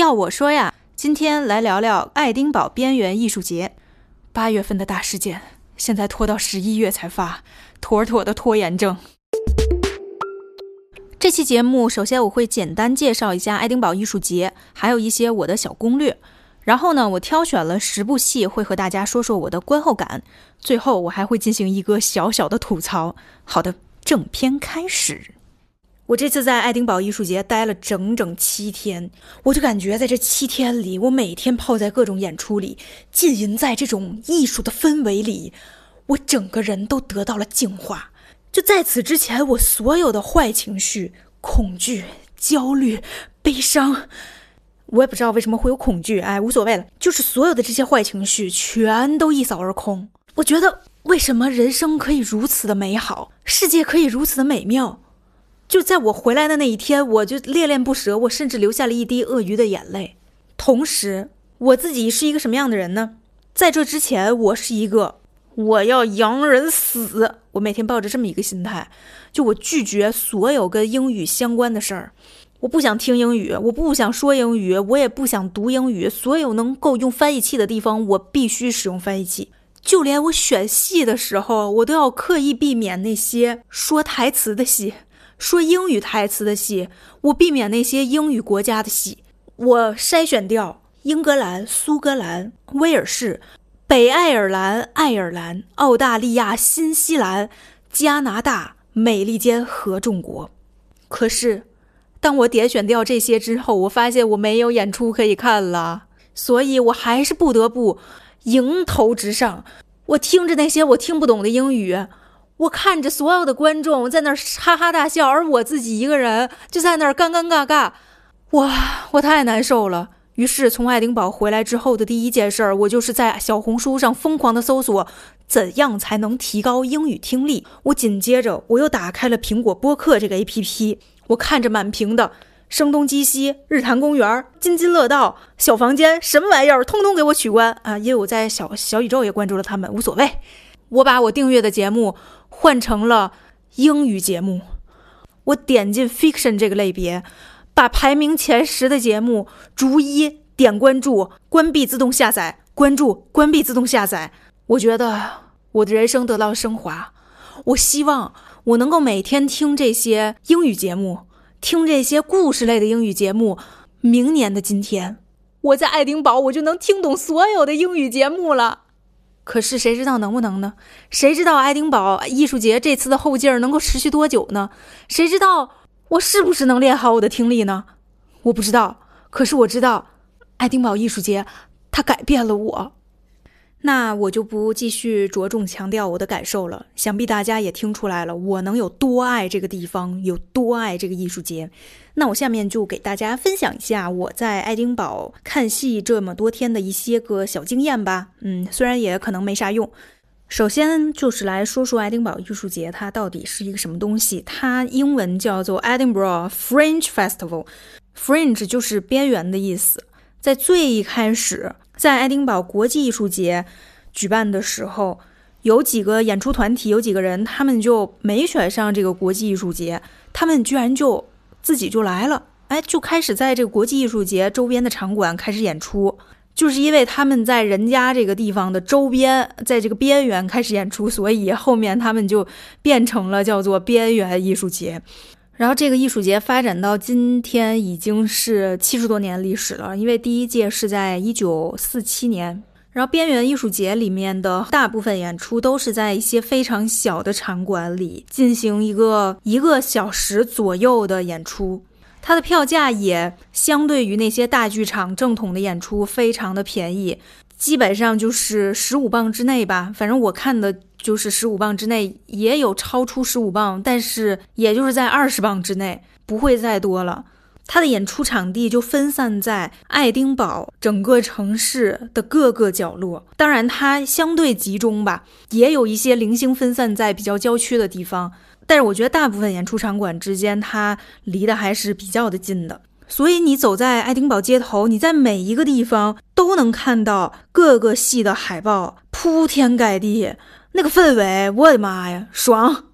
要我说呀，今天来聊聊爱丁堡边缘艺术节。八月份的大事件，现在拖到十一月才发，妥妥的拖延症。这期节目，首先我会简单介绍一下爱丁堡艺术节，还有一些我的小攻略。然后呢，我挑选了十部戏，会和大家说说我的观后感。最后，我还会进行一个小小的吐槽。好的，正片开始。我这次在爱丁堡艺术节待了整整七天，我就感觉在这七天里，我每天泡在各种演出里，浸淫在这种艺术的氛围里，我整个人都得到了净化。就在此之前，我所有的坏情绪、恐惧、焦虑、悲伤，我也不知道为什么会有恐惧，哎，无所谓了，就是所有的这些坏情绪全都一扫而空。我觉得，为什么人生可以如此的美好，世界可以如此的美妙？就在我回来的那一天，我就恋恋不舍，我甚至流下了一滴鳄鱼的眼泪。同时，我自己是一个什么样的人呢？在这之前，我是一个我要洋人死，我每天抱着这么一个心态，就我拒绝所有跟英语相关的事儿，我不想听英语，我不想说英语，我也不想读英语。所有能够用翻译器的地方，我必须使用翻译器。就连我选戏的时候，我都要刻意避免那些说台词的戏。说英语台词的戏，我避免那些英语国家的戏，我筛选掉英格兰、苏格兰、威尔士、北爱尔兰、爱尔兰、澳大利亚、新西兰、加拿大、美利坚合众国。可是，当我点选掉这些之后，我发现我没有演出可以看了，所以我还是不得不迎头直上。我听着那些我听不懂的英语。我看着所有的观众在那儿哈哈大笑，而我自己一个人就在那儿尴尴尬尬，哇，我太难受了。于是从爱丁堡回来之后的第一件事儿，我就是在小红书上疯狂的搜索怎样才能提高英语听力。我紧接着我又打开了苹果播客这个 APP，我看着满屏的声东击西、日坛公园、津津乐道、小房间，什么玩意儿，通通给我取关啊！因为我在小小宇宙也关注了他们，无所谓。我把我订阅的节目。换成了英语节目，我点进 fiction 这个类别，把排名前十的节目逐一点关注，关闭自动下载，关注，关闭自动下载。我觉得我的人生得到了升华。我希望我能够每天听这些英语节目，听这些故事类的英语节目。明年的今天，我在爱丁堡，我就能听懂所有的英语节目了。可是谁知道能不能呢？谁知道爱丁堡艺术节这次的后劲儿能够持续多久呢？谁知道我是不是能练好我的听力呢？我不知道。可是我知道，爱丁堡艺术节它改变了我。那我就不继续着重强调我的感受了。想必大家也听出来了，我能有多爱这个地方，有多爱这个艺术节。那我下面就给大家分享一下我在爱丁堡看戏这么多天的一些个小经验吧。嗯，虽然也可能没啥用。首先就是来说说爱丁堡艺术节，它到底是一个什么东西？它英文叫做 Edinburgh Fringe Festival，Fringe 就是边缘的意思。在最一开始。在爱丁堡国际艺术节举办的时候，有几个演出团体，有几个人，他们就没选上这个国际艺术节，他们居然就自己就来了，哎，就开始在这个国际艺术节周边的场馆开始演出，就是因为他们在人家这个地方的周边，在这个边缘开始演出，所以后面他们就变成了叫做边缘艺术节。然后这个艺术节发展到今天已经是七十多年历史了，因为第一届是在一九四七年。然后边缘艺术节里面的大部分演出都是在一些非常小的场馆里进行一个一个小时左右的演出，它的票价也相对于那些大剧场正统的演出非常的便宜，基本上就是十五磅之内吧。反正我看的。就是十五磅之内，也有超出十五磅，但是也就是在二十磅之内，不会再多了。他的演出场地就分散在爱丁堡整个城市的各个角落，当然它相对集中吧，也有一些零星分散在比较郊区的地方。但是我觉得大部分演出场馆之间，它离得还是比较的近的。所以你走在爱丁堡街头，你在每一个地方都能看到各个系的海报，铺天盖地。那个氛围，我的妈呀，爽！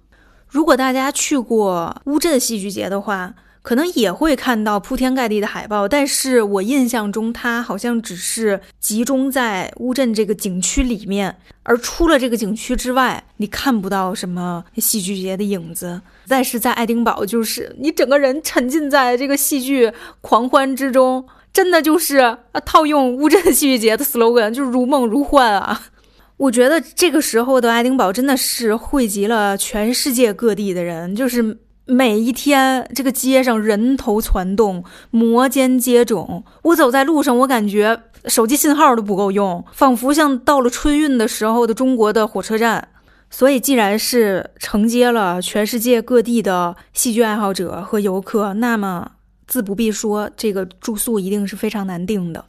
如果大家去过乌镇戏剧节的话，可能也会看到铺天盖地的海报，但是我印象中它好像只是集中在乌镇这个景区里面，而出了这个景区之外，你看不到什么戏剧节的影子。再是在爱丁堡，就是你整个人沉浸在这个戏剧狂欢之中，真的就是啊，套用乌镇戏剧节的 slogan，就是如梦如幻啊。我觉得这个时候的爱丁堡真的是汇集了全世界各地的人，就是。每一天，这个街上人头攒动，摩肩接踵。我走在路上，我感觉手机信号都不够用，仿佛像到了春运的时候的中国的火车站。所以，既然是承接了全世界各地的戏剧爱好者和游客，那么自不必说，这个住宿一定是非常难订的。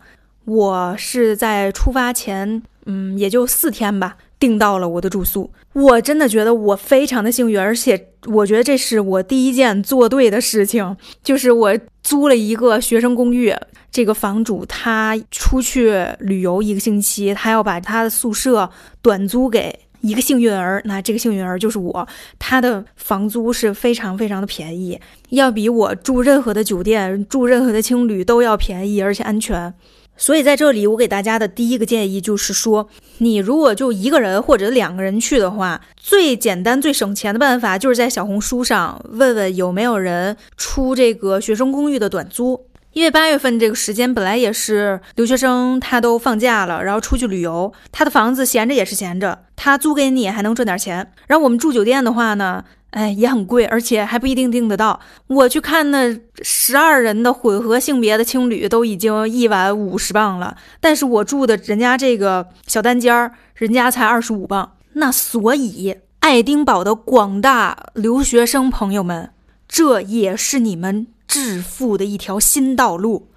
我是在出发前，嗯，也就四天吧。订到了我的住宿，我真的觉得我非常的幸运，而且我觉得这是我第一件做对的事情，就是我租了一个学生公寓。这个房主他出去旅游一个星期，他要把他的宿舍短租给一个幸运儿，那这个幸运儿就是我。他的房租是非常非常的便宜，要比我住任何的酒店、住任何的青旅都要便宜，而且安全。所以在这里，我给大家的第一个建议就是说，你如果就一个人或者两个人去的话，最简单、最省钱的办法就是在小红书上问问有没有人出这个学生公寓的短租。因为八月份这个时间本来也是留学生他都放假了，然后出去旅游，他的房子闲着也是闲着，他租给你还能赚点钱。然后我们住酒店的话呢？哎，也很贵，而且还不一定订得到。我去看那十二人的混合性别的青旅，都已经一晚五十磅了。但是我住的人家这个小单间儿，人家才二十五磅。那所以，爱丁堡的广大留学生朋友们，这也是你们致富的一条新道路。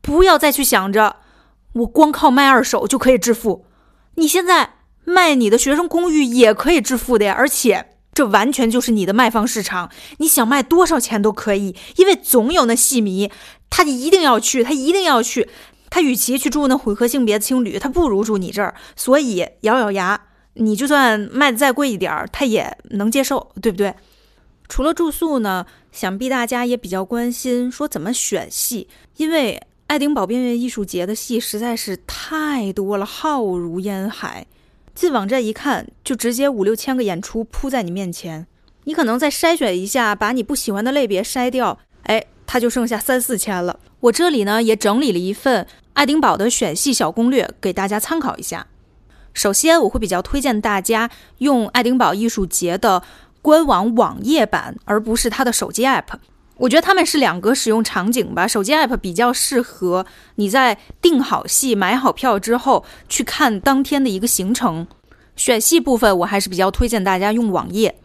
不要再去想着我光靠卖二手就可以致富，你现在卖你的学生公寓也可以致富的呀，而且。这完全就是你的卖方市场，你想卖多少钱都可以，因为总有那戏迷，他一定要去，他一定要去，他与其去住那混合性别的青旅，他不如住你这儿。所以咬咬牙，你就算卖的再贵一点儿，他也能接受，对不对？除了住宿呢，想必大家也比较关心说怎么选戏，因为爱丁堡边缘艺术节的戏实在是太多了，浩如烟海。进网站一看，就直接五六千个演出铺在你面前，你可能再筛选一下，把你不喜欢的类别筛掉，哎，它就剩下三四千了。我这里呢也整理了一份爱丁堡的选戏小攻略，给大家参考一下。首先，我会比较推荐大家用爱丁堡艺术节的官网网页版，而不是它的手机 app。我觉得他们是两个使用场景吧。手机 app 比较适合你在订好戏、买好票之后去看当天的一个行程。选戏部分，我还是比较推荐大家用网页。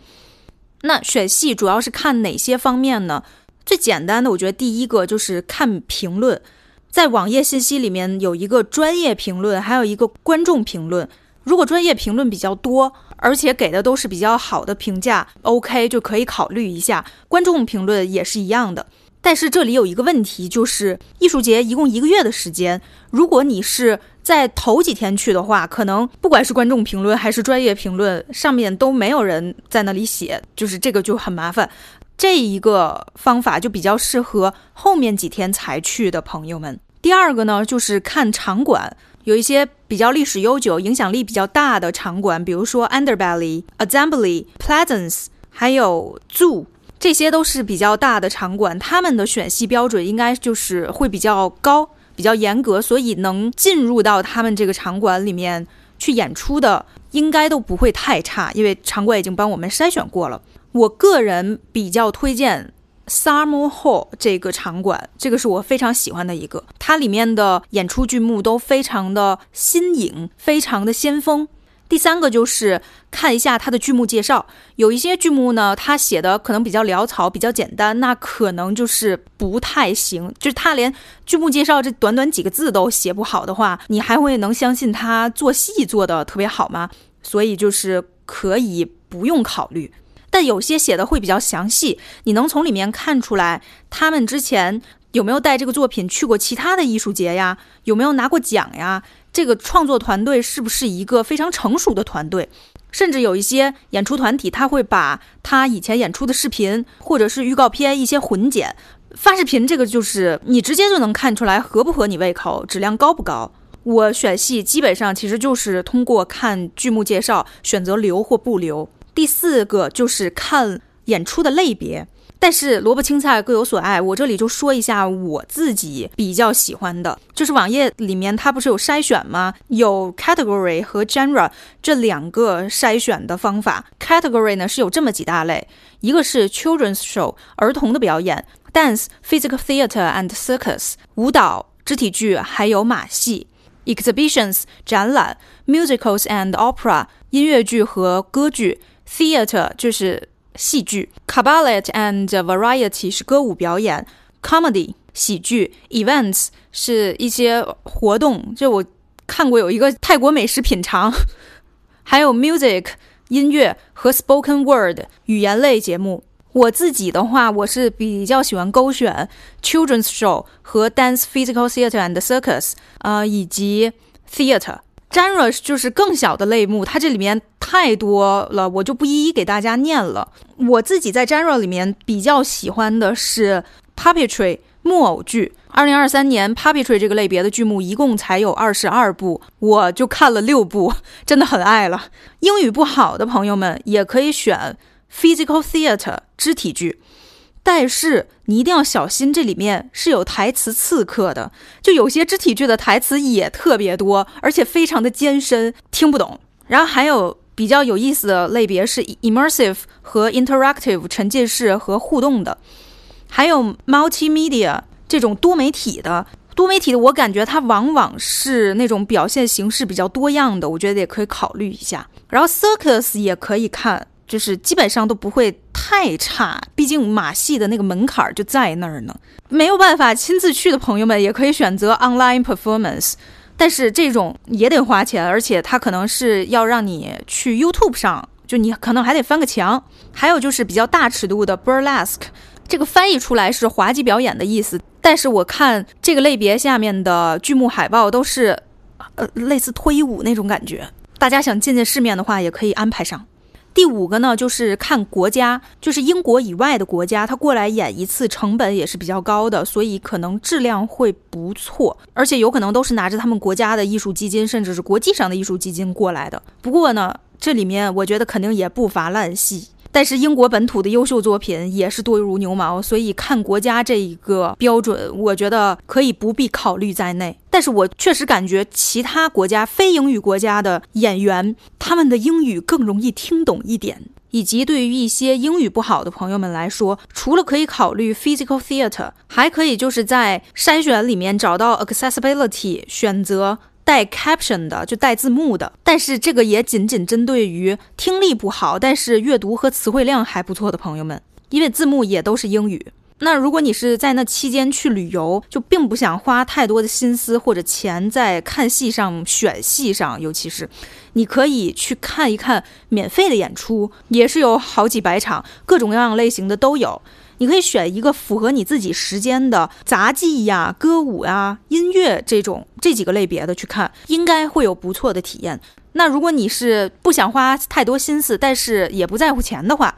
那选戏主要是看哪些方面呢？最简单的，我觉得第一个就是看评论，在网页信息里面有一个专业评论，还有一个观众评论。如果专业评论比较多，而且给的都是比较好的评价，OK 就可以考虑一下。观众评论也是一样的，但是这里有一个问题，就是艺术节一共一个月的时间，如果你是在头几天去的话，可能不管是观众评论还是专业评论，上面都没有人在那里写，就是这个就很麻烦。这一个方法就比较适合后面几天才去的朋友们。第二个呢，就是看场馆。有一些比较历史悠久、影响力比较大的场馆，比如说 Underbelly、Assembly、Pleasance，还有 Zoo，这些都是比较大的场馆。他们的选戏标准应该就是会比较高、比较严格，所以能进入到他们这个场馆里面去演出的，应该都不会太差，因为场馆已经帮我们筛选过了。我个人比较推荐。Summer Hall 这个场馆，这个是我非常喜欢的一个，它里面的演出剧目都非常的新颖，非常的先锋。第三个就是看一下它的剧目介绍，有一些剧目呢，它写的可能比较潦草，比较简单，那可能就是不太行。就是他连剧目介绍这短短几个字都写不好的话，你还会能相信他做戏做的特别好吗？所以就是可以不用考虑。但有些写的会比较详细，你能从里面看出来他们之前有没有带这个作品去过其他的艺术节呀？有没有拿过奖呀？这个创作团队是不是一个非常成熟的团队？甚至有一些演出团体，他会把他以前演出的视频或者是预告片一些混剪，发视频这个就是你直接就能看出来合不合你胃口，质量高不高。我选戏基本上其实就是通过看剧目介绍选择留或不留。第四个就是看演出的类别。但是萝卜青菜各有所爱，我这里就说一下我自己比较喜欢的，就是网页里面它不是有筛选吗？有 category 和 genre 这两个筛选的方法。category 呢是有这么几大类，一个是 children's show 儿童的表演，dance、physical theater and circus 舞蹈、肢体剧，还有马戏，exhibitions 展览，musicals and opera 音乐剧和歌剧，theater 就是。戏剧，cabaret and variety 是歌舞表演，comedy 喜剧，events 是一些活动。就我看过有一个泰国美食品尝，还有 music 音乐和 spoken word 语言类节目。我自己的话，我是比较喜欢勾选 children's show 和 dance physical theater and circus，呃，以及 theater。Genre 就是更小的类目，它这里面太多了，我就不一一给大家念了。我自己在 genre 里面比较喜欢的是 puppetry 木偶剧。二零二三年 puppetry 这个类别的剧目一共才有二十二部，我就看了六部，真的很爱了。英语不好的朋友们也可以选 physical theater 肢体剧。但是你一定要小心，这里面是有台词刺客的，就有些肢体剧的台词也特别多，而且非常的艰深，听不懂。然后还有比较有意思的类别是 immersive 和 interactive 沉浸式和互动的，还有 multimedia 这种多媒体的。多媒体的我感觉它往往是那种表现形式比较多样的，我觉得也可以考虑一下。然后 circus 也可以看。就是基本上都不会太差，毕竟马戏的那个门槛就在那儿呢。没有办法亲自去的朋友们也可以选择 online performance，但是这种也得花钱，而且它可能是要让你去 YouTube 上，就你可能还得翻个墙。还有就是比较大尺度的 burlesque，这个翻译出来是滑稽表演的意思，但是我看这个类别下面的剧目海报都是，呃，类似脱衣舞那种感觉。大家想见见世面的话，也可以安排上。第五个呢，就是看国家，就是英国以外的国家，他过来演一次成本也是比较高的，所以可能质量会不错，而且有可能都是拿着他们国家的艺术基金，甚至是国际上的艺术基金过来的。不过呢，这里面我觉得肯定也不乏烂戏。但是英国本土的优秀作品也是多如牛毛，所以看国家这一个标准，我觉得可以不必考虑在内。但是我确实感觉其他国家非英语国家的演员，他们的英语更容易听懂一点，以及对于一些英语不好的朋友们来说，除了可以考虑 physical theater，还可以就是在筛选里面找到 accessibility，选择。带 caption 的就带字幕的，但是这个也仅仅针对于听力不好，但是阅读和词汇量还不错的朋友们，因为字幕也都是英语。那如果你是在那期间去旅游，就并不想花太多的心思或者钱在看戏上、选戏上，尤其是你可以去看一看免费的演出，也是有好几百场，各种各样类型的都有。你可以选一个符合你自己时间的杂技呀、歌舞呀、音乐这种这几个类别的去看，应该会有不错的体验。那如果你是不想花太多心思，但是也不在乎钱的话，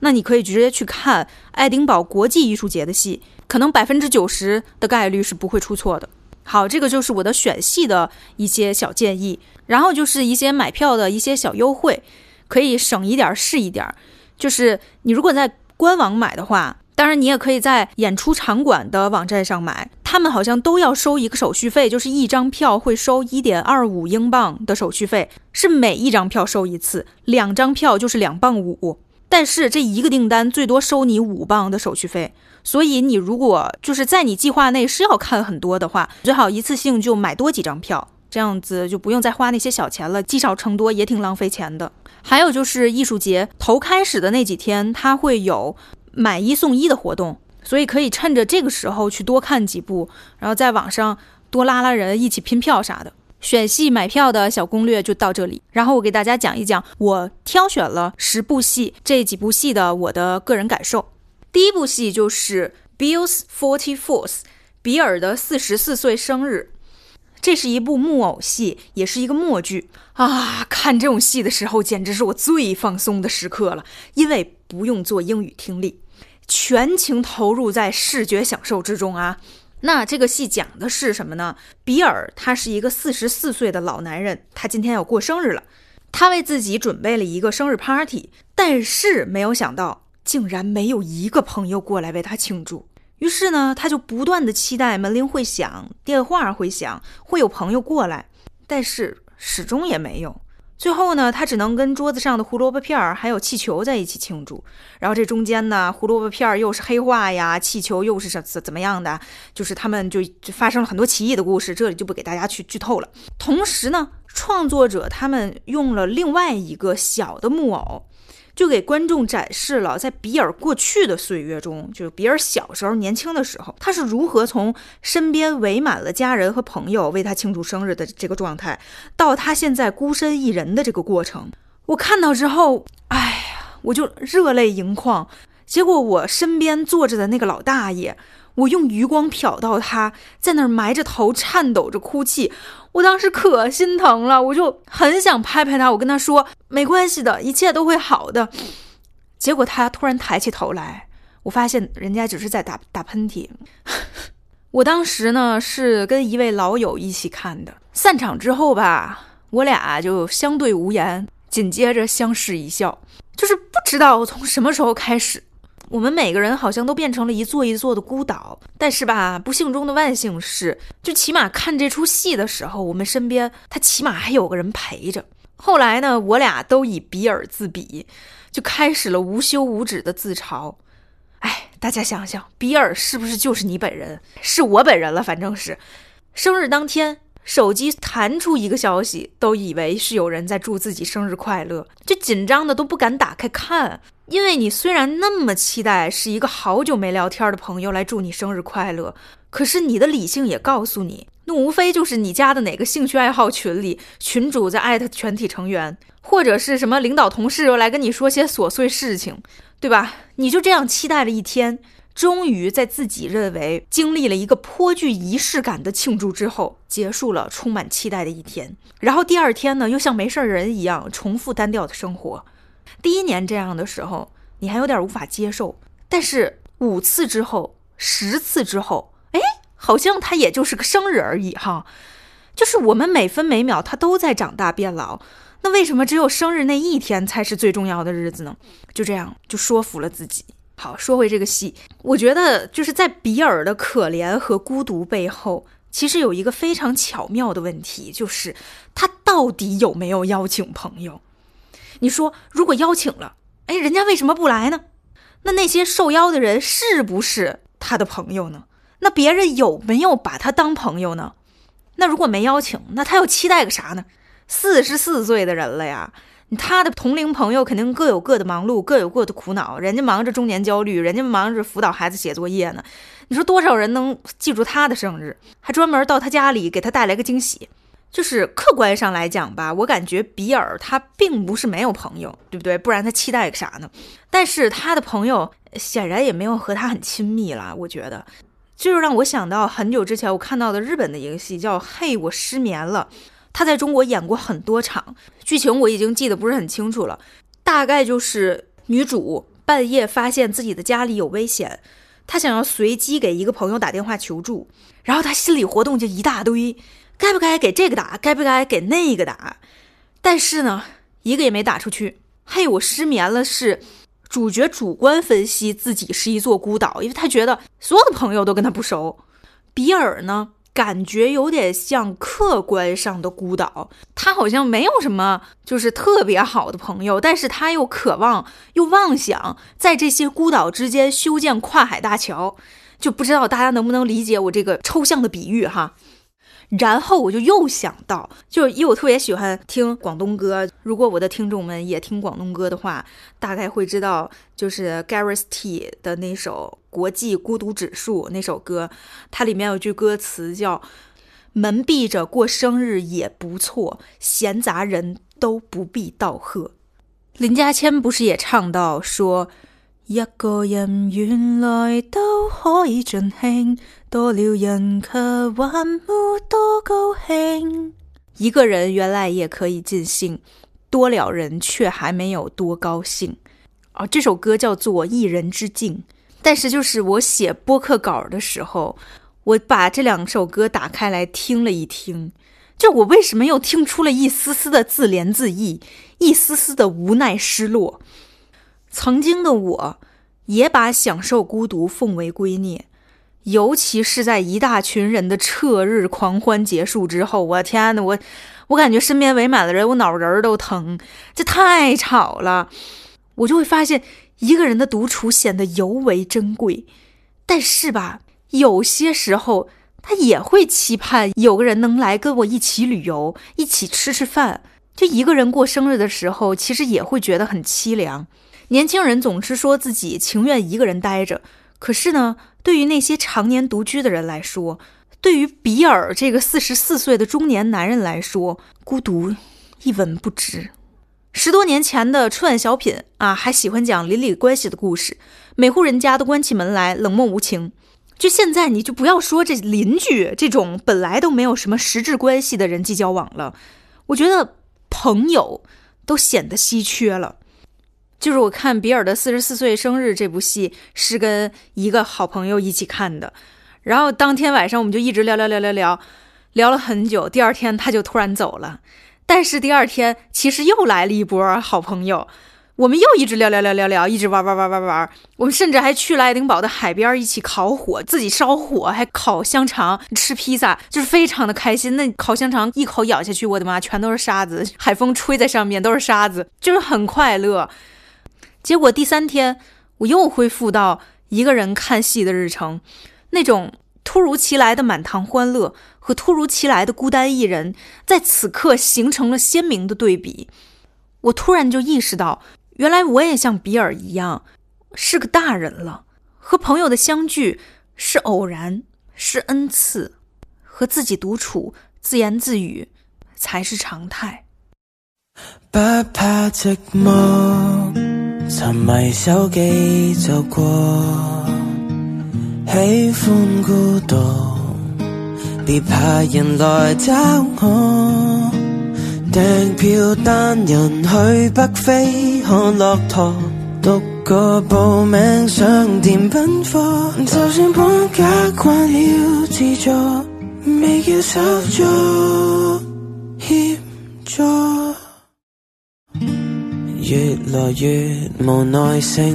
那你可以直接去看爱丁堡国际艺术节的戏，可能百分之九十的概率是不会出错的。好，这个就是我的选戏的一些小建议，然后就是一些买票的一些小优惠，可以省一点是一点。就是你如果在官网买的话，当然你也可以在演出场馆的网站上买，他们好像都要收一个手续费，就是一张票会收一点二五英镑的手续费，是每一张票收一次，两张票就是两磅五。但是这一个订单最多收你五磅的手续费，所以你如果就是在你计划内是要看很多的话，最好一次性就买多几张票，这样子就不用再花那些小钱了，积少成多也挺浪费钱的。还有就是艺术节头开始的那几天，它会有买一送一的活动，所以可以趁着这个时候去多看几部，然后在网上多拉拉人一起拼票啥的。选戏买票的小攻略就到这里，然后我给大家讲一讲我挑选了十部戏这几部戏的我的个人感受。第一部戏就是《Bill's Forty Fourth》，比尔的四十四岁生日。这是一部木偶戏，也是一个默剧啊！看这种戏的时候，简直是我最放松的时刻了，因为不用做英语听力。全情投入在视觉享受之中啊。那这个戏讲的是什么呢？比尔他是一个四十四岁的老男人，他今天要过生日了，他为自己准备了一个生日 party，但是没有想到，竟然没有一个朋友过来为他庆祝。于是呢，他就不断的期待门铃会响，电话会响，会有朋友过来，但是始终也没有。最后呢，他只能跟桌子上的胡萝卜片儿还有气球在一起庆祝。然后这中间呢，胡萝卜片儿又是黑化呀，气球又是什怎怎么样的，就是他们就发生了很多奇异的故事，这里就不给大家去剧透了。同时呢，创作者他们用了另外一个小的木偶。就给观众展示了，在比尔过去的岁月中，就是比尔小时候、年轻的时候，他是如何从身边围满了家人和朋友为他庆祝生日的这个状态，到他现在孤身一人的这个过程。我看到之后，哎呀，我就热泪盈眶。结果我身边坐着的那个老大爷。我用余光瞟到他在那儿埋着头颤抖着哭泣，我当时可心疼了，我就很想拍拍他，我跟他说没关系的，一切都会好的。结果他突然抬起头来，我发现人家只是在打打喷嚏。我当时呢是跟一位老友一起看的，散场之后吧，我俩就相对无言，紧接着相视一笑，就是不知道从什么时候开始。我们每个人好像都变成了一座一座的孤岛，但是吧，不幸中的万幸是，就起码看这出戏的时候，我们身边他起码还有个人陪着。后来呢，我俩都以比尔自比，就开始了无休无止的自嘲。哎，大家想想，比尔是不是就是你本人？是我本人了，反正是。生日当天，手机弹出一个消息，都以为是有人在祝自己生日快乐，就紧张的都不敢打开看。因为你虽然那么期待是一个好久没聊天的朋友来祝你生日快乐，可是你的理性也告诉你，那无非就是你家的哪个兴趣爱好群里群主在艾特全体成员，或者是什么领导同事又来跟你说些琐碎事情，对吧？你就这样期待了一天，终于在自己认为经历了一个颇具仪式感的庆祝之后，结束了充满期待的一天，然后第二天呢，又像没事人一样重复单调的生活。第一年这样的时候，你还有点无法接受，但是五次之后、十次之后，哎，好像他也就是个生日而已哈。就是我们每分每秒他都在长大变老，那为什么只有生日那一天才是最重要的日子呢？就这样就说服了自己。好，说回这个戏，我觉得就是在比尔的可怜和孤独背后，其实有一个非常巧妙的问题，就是他到底有没有邀请朋友？你说，如果邀请了，哎，人家为什么不来呢？那那些受邀的人是不是他的朋友呢？那别人有没有把他当朋友呢？那如果没邀请，那他又期待个啥呢？四十四岁的人了呀，他的同龄朋友肯定各有各的忙碌，各有各的苦恼。人家忙着中年焦虑，人家忙着辅导孩子写作业呢。你说多少人能记住他的生日，还专门到他家里给他带来个惊喜？就是客观上来讲吧，我感觉比尔他并不是没有朋友，对不对？不然他期待个啥呢？但是他的朋友显然也没有和他很亲密了。我觉得，就是让我想到很久之前我看到的日本的一个戏，叫《嘿，我失眠了》。他在中国演过很多场，剧情我已经记得不是很清楚了。大概就是女主半夜发现自己的家里有危险，她想要随机给一个朋友打电话求助，然后她心理活动就一大堆。该不该给这个打？该不该给那个打？但是呢，一个也没打出去。嘿，我失眠了。是主角主观分析自己是一座孤岛，因为他觉得所有的朋友都跟他不熟。比尔呢，感觉有点像客观上的孤岛，他好像没有什么就是特别好的朋友，但是他又渴望又妄想在这些孤岛之间修建跨海大桥。就不知道大家能不能理解我这个抽象的比喻哈？然后我就又想到，就因为我特别喜欢听广东歌，如果我的听众们也听广东歌的话，大概会知道，就是 Gareth T 的那首《国际孤独指数》那首歌，它里面有句歌词叫“门闭着过生日也不错，闲杂人都不必道贺”。林家谦不是也唱到说。一个人原来都可以尽兴，多了人却还没多高兴。一个人原来也可以尽兴，多了人却还没有多高兴。哦，这首歌叫做《一人之境》。但是就是我写播客稿的时候，我把这两首歌打开来听了一听，就我为什么又听出了一丝丝的自怜自艾，一丝丝的无奈失落。曾经的我，也把享受孤独奉为圭臬，尤其是在一大群人的彻日狂欢结束之后，我天呐，我我感觉身边围满了人，我脑仁儿都疼，这太吵了，我就会发现。一个人的独处显得尤为珍贵，但是吧，有些时候他也会期盼有个人能来跟我一起旅游，一起吃吃饭。就一个人过生日的时候，其实也会觉得很凄凉。年轻人总是说自己情愿一个人待着，可是呢，对于那些常年独居的人来说，对于比尔这个四十四岁的中年男人来说，孤独一文不值。十多年前的春晚小品啊，还喜欢讲邻里关系的故事，每户人家都关起门来冷漠无情。就现在，你就不要说这邻居这种本来都没有什么实质关系的人际交往了，我觉得朋友都显得稀缺了。就是我看比尔的四十四岁生日这部戏，是跟一个好朋友一起看的，然后当天晚上我们就一直聊聊聊聊聊，聊了很久。第二天他就突然走了。但是第二天，其实又来了一波好朋友，我们又一直聊聊聊聊聊，一直玩玩玩玩玩。我们甚至还去了爱丁堡的海边，一起烤火，自己烧火，还烤香肠，吃披萨，就是非常的开心。那烤香肠一口咬下去，我的妈，全都是沙子，海风吹在上面都是沙子，就是很快乐。结果第三天，我又恢复到一个人看戏的日程，那种。突如其来的满堂欢乐和突如其来的孤单一人，在此刻形成了鲜明的对比。我突然就意识到，原来我也像比尔一样，是个大人了。和朋友的相聚是偶然，是恩赐；和自己独处、自言自语才是常态。不怕寂寞，沉迷手机就过。喜欢孤独，别怕人来找我。订票单人去北非看骆驼，独个报名上电奔波。就算搬家惯了自助，未叫手足越来越无耐性，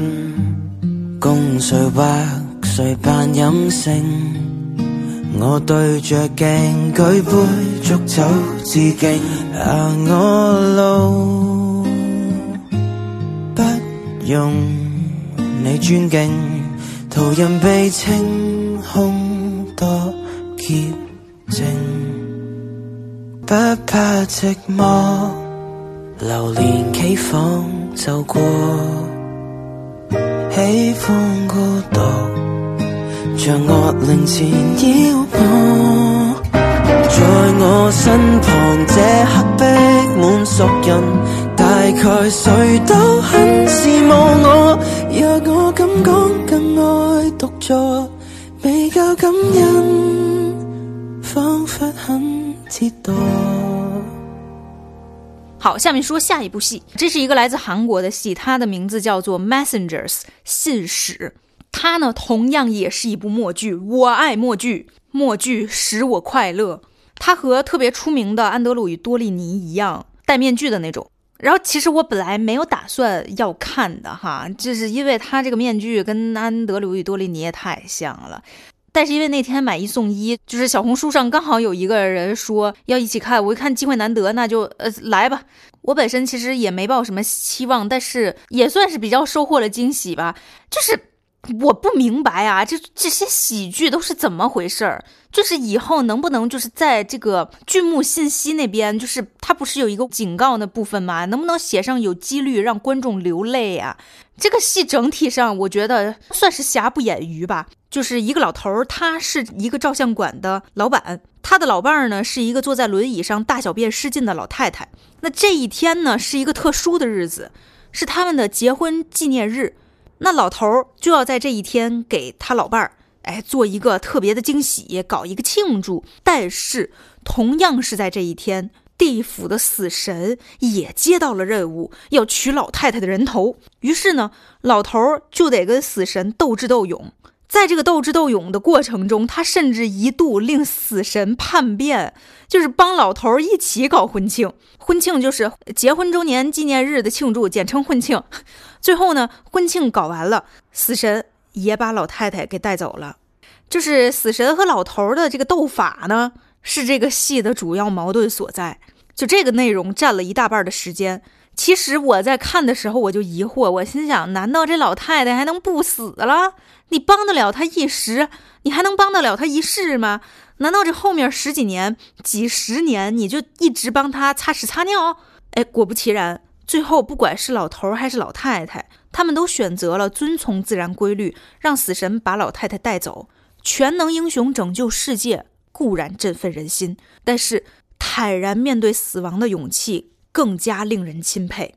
共谁或？谁扮隐性？我对着镜举杯祝酒致敬。行我路，不用你尊敬。途人被清空多洁净，不怕寂寞。流连企房就过，喜欢孤独。像恶灵缠绕我，在我身旁这刻逼满熟人，大概谁都很羡慕我。若我敢讲更爱独坐，未够感恩，仿佛很折堕。好，下面说下一部戏，这是一个来自韩国的戏，它的名字叫做《Messengers》信使。它呢，同样也是一部默剧。我爱默剧，默剧使我快乐。它和特别出名的安德鲁与多莉尼一样，戴面具的那种。然后，其实我本来没有打算要看的哈，就是因为他这个面具跟安德鲁与多莉尼也太像了。但是因为那天买一送一，就是小红书上刚好有一个人说要一起看，我一看机会难得，那就呃来吧。我本身其实也没抱什么期望，但是也算是比较收获了惊喜吧，就是。我不明白啊，这这些喜剧都是怎么回事儿？就是以后能不能就是在这个剧目信息那边，就是它不是有一个警告的部分吗？能不能写上有几率让观众流泪呀？这个戏整体上我觉得算是瑕不掩瑜吧。就是一个老头儿，他是一个照相馆的老板，他的老伴儿呢是一个坐在轮椅上大小便失禁的老太太。那这一天呢是一个特殊的日子，是他们的结婚纪念日。那老头儿就要在这一天给他老伴儿，哎，做一个特别的惊喜，搞一个庆祝。但是同样是在这一天，地府的死神也接到了任务，要取老太太的人头。于是呢，老头儿就得跟死神斗智斗勇。在这个斗智斗勇的过程中，他甚至一度令死神叛变，就是帮老头儿一起搞婚庆。婚庆就是结婚周年纪念日的庆祝，简称婚庆。最后呢，婚庆搞完了，死神也把老太太给带走了。就是死神和老头的这个斗法呢，是这个戏的主要矛盾所在。就这个内容占了一大半的时间。其实我在看的时候，我就疑惑，我心想：难道这老太太还能不死了？你帮得了她一时，你还能帮得了她一世吗？难道这后面十几年、几十年，你就一直帮她擦屎擦尿？哎，果不其然，最后不管是老头还是老太太，他们都选择了遵从自然规律，让死神把老太太带走。全能英雄拯救世界固然振奋人心，但是坦然面对死亡的勇气。更加令人钦佩，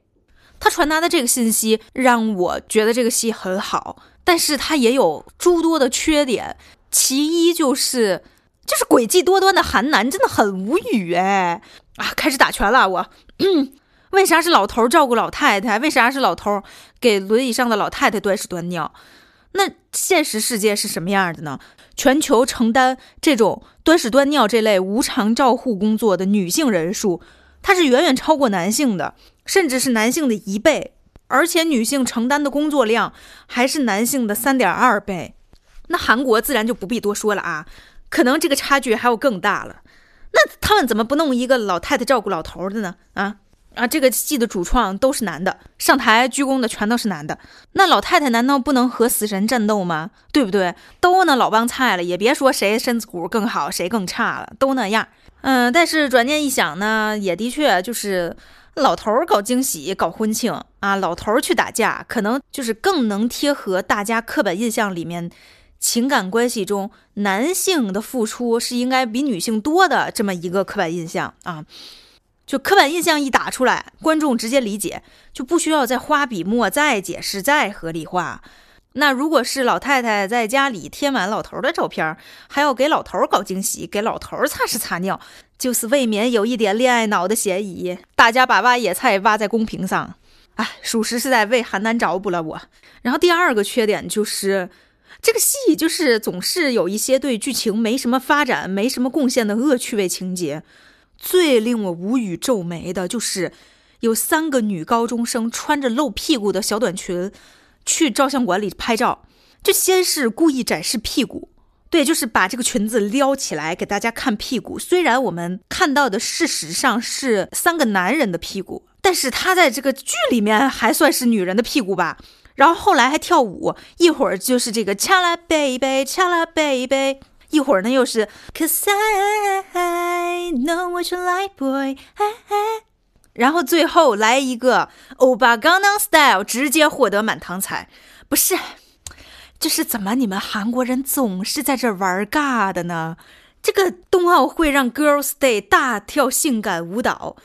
他传达的这个信息让我觉得这个戏很好，但是他也有诸多的缺点。其一就是，就是诡计多端的韩南真的很无语哎啊！开始打拳了，我嗯为啥是老头照顾老太太？为啥是老头给轮椅上的老太太端屎端尿？那现实世界是什么样的呢？全球承担这种端屎端尿这类无偿照护工作的女性人数。它是远远超过男性的，甚至是男性的一倍，而且女性承担的工作量还是男性的三点二倍。那韩国自然就不必多说了啊，可能这个差距还有更大了。那他们怎么不弄一个老太太照顾老头的呢？啊啊，这个戏的主创都是男的，上台鞠躬的全都是男的。那老太太难道不能和死神战斗吗？对不对？都那老帮菜了，也别说谁身子骨更好，谁更差了，都那样。嗯，但是转念一想呢，也的确就是老头儿搞惊喜、搞婚庆啊，老头儿去打架，可能就是更能贴合大家刻板印象里面情感关系中男性的付出是应该比女性多的这么一个刻板印象啊。就刻板印象一打出来，观众直接理解，就不需要再花笔墨、再解释、再合理化。那如果是老太太在家里贴满老头的照片，还要给老头搞惊喜，给老头擦屎擦尿，就是未免有一点恋爱脑的嫌疑。大家把挖野菜挖在公屏上，哎，属实是在为邯郸找补了我。然后第二个缺点就是，这个戏就是总是有一些对剧情没什么发展、没什么贡献的恶趣味情节。最令我无语皱眉的就是，有三个女高中生穿着露屁股的小短裙。去照相馆里拍照，就先是故意展示屁股，对，就是把这个裙子撩起来给大家看屁股。虽然我们看到的事实上是三个男人的屁股，但是他在这个剧里面还算是女人的屁股吧。然后后来还跳舞，一会儿就是这个恰啦 baby，恰啦 baby，一会儿呢又是 cos I know what you like boy。然后最后来一个欧巴刚当 style，直接获得满堂彩。不是，这是怎么你们韩国人总是在这玩尬的呢？这个冬奥会让 Girls Day 大跳性感舞蹈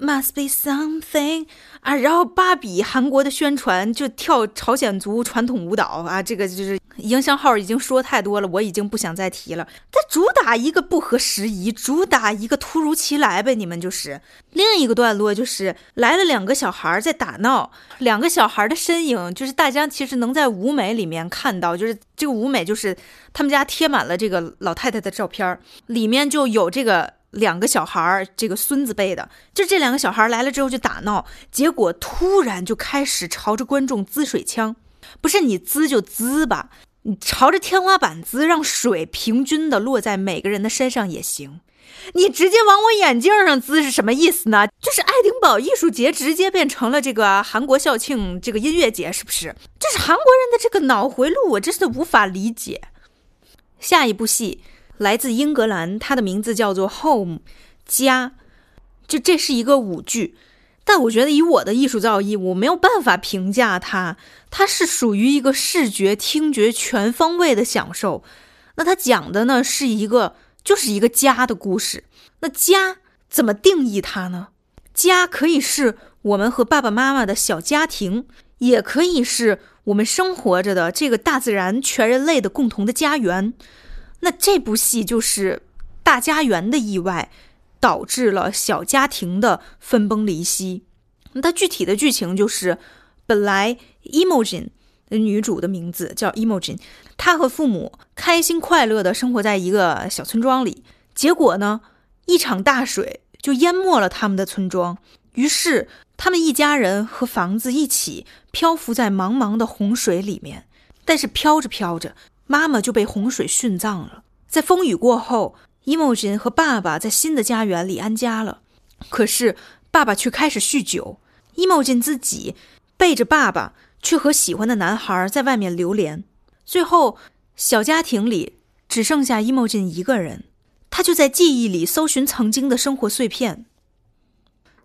，Must be something 啊！然后芭比韩国的宣传就跳朝鲜族传统舞蹈啊，这个就是。营销号已经说太多了，我已经不想再提了。它主打一个不合时宜，主打一个突如其来呗。你们就是另一个段落，就是来了两个小孩在打闹，两个小孩的身影，就是大家其实能在舞美里面看到，就是这个舞美就是他们家贴满了这个老太太的照片，里面就有这个两个小孩儿，这个孙子辈的，就这两个小孩来了之后就打闹，结果突然就开始朝着观众滋水枪，不是你滋就滋吧。你朝着天花板滋，让水平均的落在每个人的身上也行。你直接往我眼镜上滋是什么意思呢？就是爱丁堡艺术节直接变成了这个韩国校庆这个音乐节，是不是？这是韩国人的这个脑回路，我真是无法理解。下一部戏来自英格兰，它的名字叫做《Home》，家。就这是一个舞剧。但我觉得以我的艺术造诣，我没有办法评价它。它是属于一个视觉、听觉全方位的享受。那它讲的呢，是一个就是一个家的故事。那家怎么定义它呢？家可以是我们和爸爸妈妈的小家庭，也可以是我们生活着的这个大自然、全人类的共同的家园。那这部戏就是大家园的意外。导致了小家庭的分崩离析。那它具体的剧情就是，本来 Emojin 女主的名字叫 Emojin，她和父母开心快乐的生活在一个小村庄里，结果呢，一场大水就淹没了他们的村庄，于是他们一家人和房子一起漂浮在茫茫的洪水里面。但是飘着飘着，妈妈就被洪水殉葬了。在风雨过后，Imogen 和爸爸在新的家园里安家了。可是爸爸却开始酗酒，Imogen 自己背着爸爸，去和喜欢的男孩在外面流连。最后，小家庭里只剩下 Imogen 一个人，他就在记忆里搜寻曾经的生活碎片。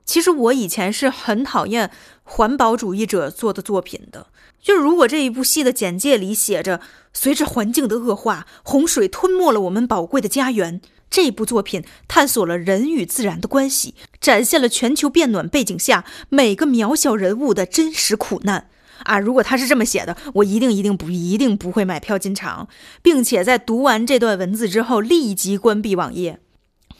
其实我以前是很讨厌环保主义者做的作品的。就如果这一部戏的简介里写着“随着环境的恶化，洪水吞没了我们宝贵的家园”，这部作品探索了人与自然的关系，展现了全球变暖背景下每个渺小人物的真实苦难啊！如果他是这么写的，我一定一定不一定不会买票进场，并且在读完这段文字之后立即关闭网页。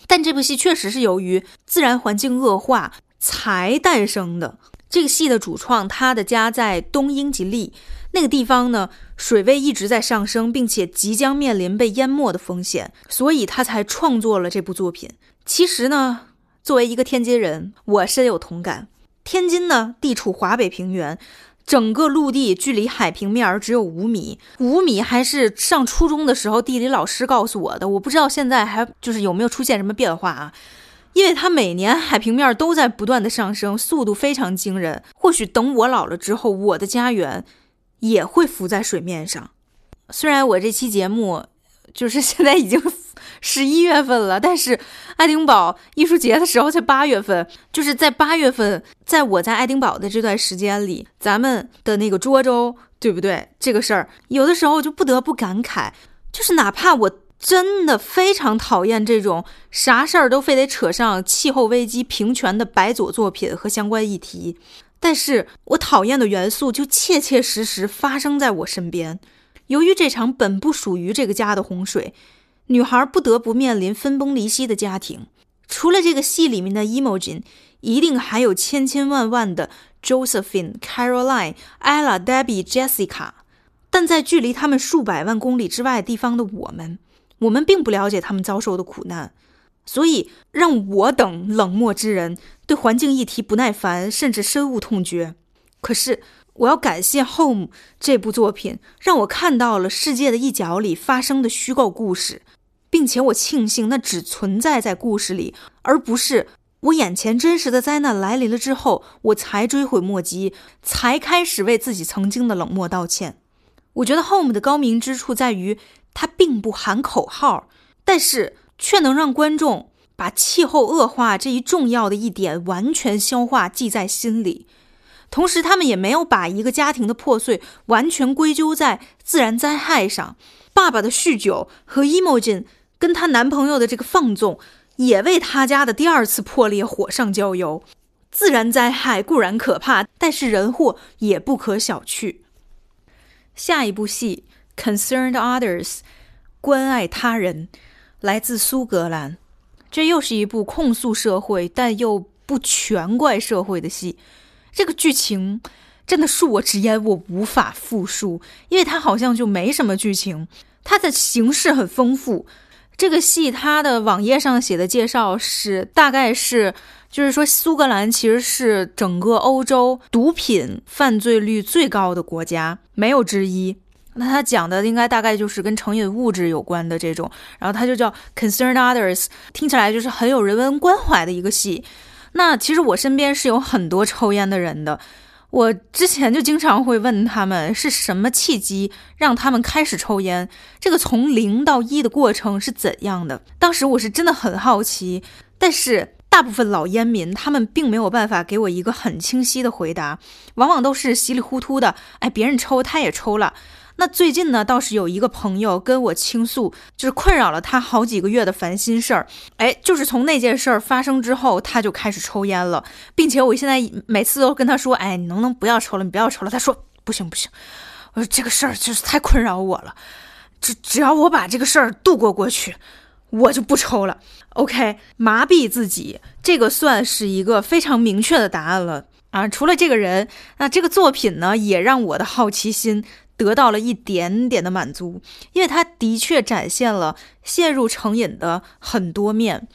但这部戏确实是由于自然环境恶化才诞生的。这个戏的主创，他的家在东英吉利那个地方呢，水位一直在上升，并且即将面临被淹没的风险，所以他才创作了这部作品。其实呢，作为一个天津人，我深有同感。天津呢，地处华北平原，整个陆地距离海平面儿只有五米，五米还是上初中的时候地理老师告诉我的，我不知道现在还就是有没有出现什么变化啊。因为它每年海平面都在不断的上升，速度非常惊人。或许等我老了之后，我的家园也会浮在水面上。虽然我这期节目就是现在已经十一月份了，但是爱丁堡艺术节的时候才八月份。就是在八月份，在我在爱丁堡的这段时间里，咱们的那个涿州，对不对？这个事儿有的时候就不得不感慨，就是哪怕我。真的非常讨厌这种啥事儿都非得扯上气候危机、平权的白左作品和相关议题，但是我讨厌的元素就切切实实发生在我身边。由于这场本不属于这个家的洪水，女孩不得不面临分崩离析的家庭。除了这个戏里面的 Emoji，一定还有千千万万的 Josephine、Caroline、Ella、Debbie、Jessica，但在距离他们数百万公里之外地方的我们。我们并不了解他们遭受的苦难，所以让我等冷漠之人对环境议题不耐烦，甚至深恶痛绝。可是，我要感谢《Home》这部作品，让我看到了世界的一角里发生的虚构故事，并且我庆幸那只存在在故事里，而不是我眼前真实的灾难来临了之后，我才追悔莫及，才开始为自己曾经的冷漠道歉。我觉得《Home》的高明之处在于。它并不喊口号，但是却能让观众把气候恶化这一重要的一点完全消化记在心里。同时，他们也没有把一个家庭的破碎完全归咎在自然灾害上。爸爸的酗酒和 Imogen 跟她男朋友的这个放纵，也为他家的第二次破裂火上浇油。自然灾害固然可怕，但是人祸也不可小觑。下一部戏。Concerned others，关爱他人，来自苏格兰。这又是一部控诉社会但又不全怪社会的戏。这个剧情真的恕我直言，我无法复述，因为它好像就没什么剧情。它的形式很丰富。这个戏它的网页上写的介绍是，大概是就是说，苏格兰其实是整个欧洲毒品犯罪率最高的国家，没有之一。那他讲的应该大概就是跟成瘾物质有关的这种，然后他就叫 concern Others，听起来就是很有人文关怀的一个戏。那其实我身边是有很多抽烟的人的，我之前就经常会问他们是什么契机让他们开始抽烟，这个从零到一的过程是怎样的。当时我是真的很好奇，但是大部分老烟民他们并没有办法给我一个很清晰的回答，往往都是稀里糊涂的，哎，别人抽他也抽了。那最近呢，倒是有一个朋友跟我倾诉，就是困扰了他好几个月的烦心事儿。哎，就是从那件事儿发生之后，他就开始抽烟了，并且我现在每次都跟他说：“哎，你能不能不要抽了？你不要抽了。”他说：“不行不行。”我说：“这个事儿就是太困扰我了，只只要我把这个事儿度过过去，我就不抽了。” OK，麻痹自己，这个算是一个非常明确的答案了啊！除了这个人，那这个作品呢，也让我的好奇心得到了一点点的满足，因为它的确展现了陷入成瘾的很多面。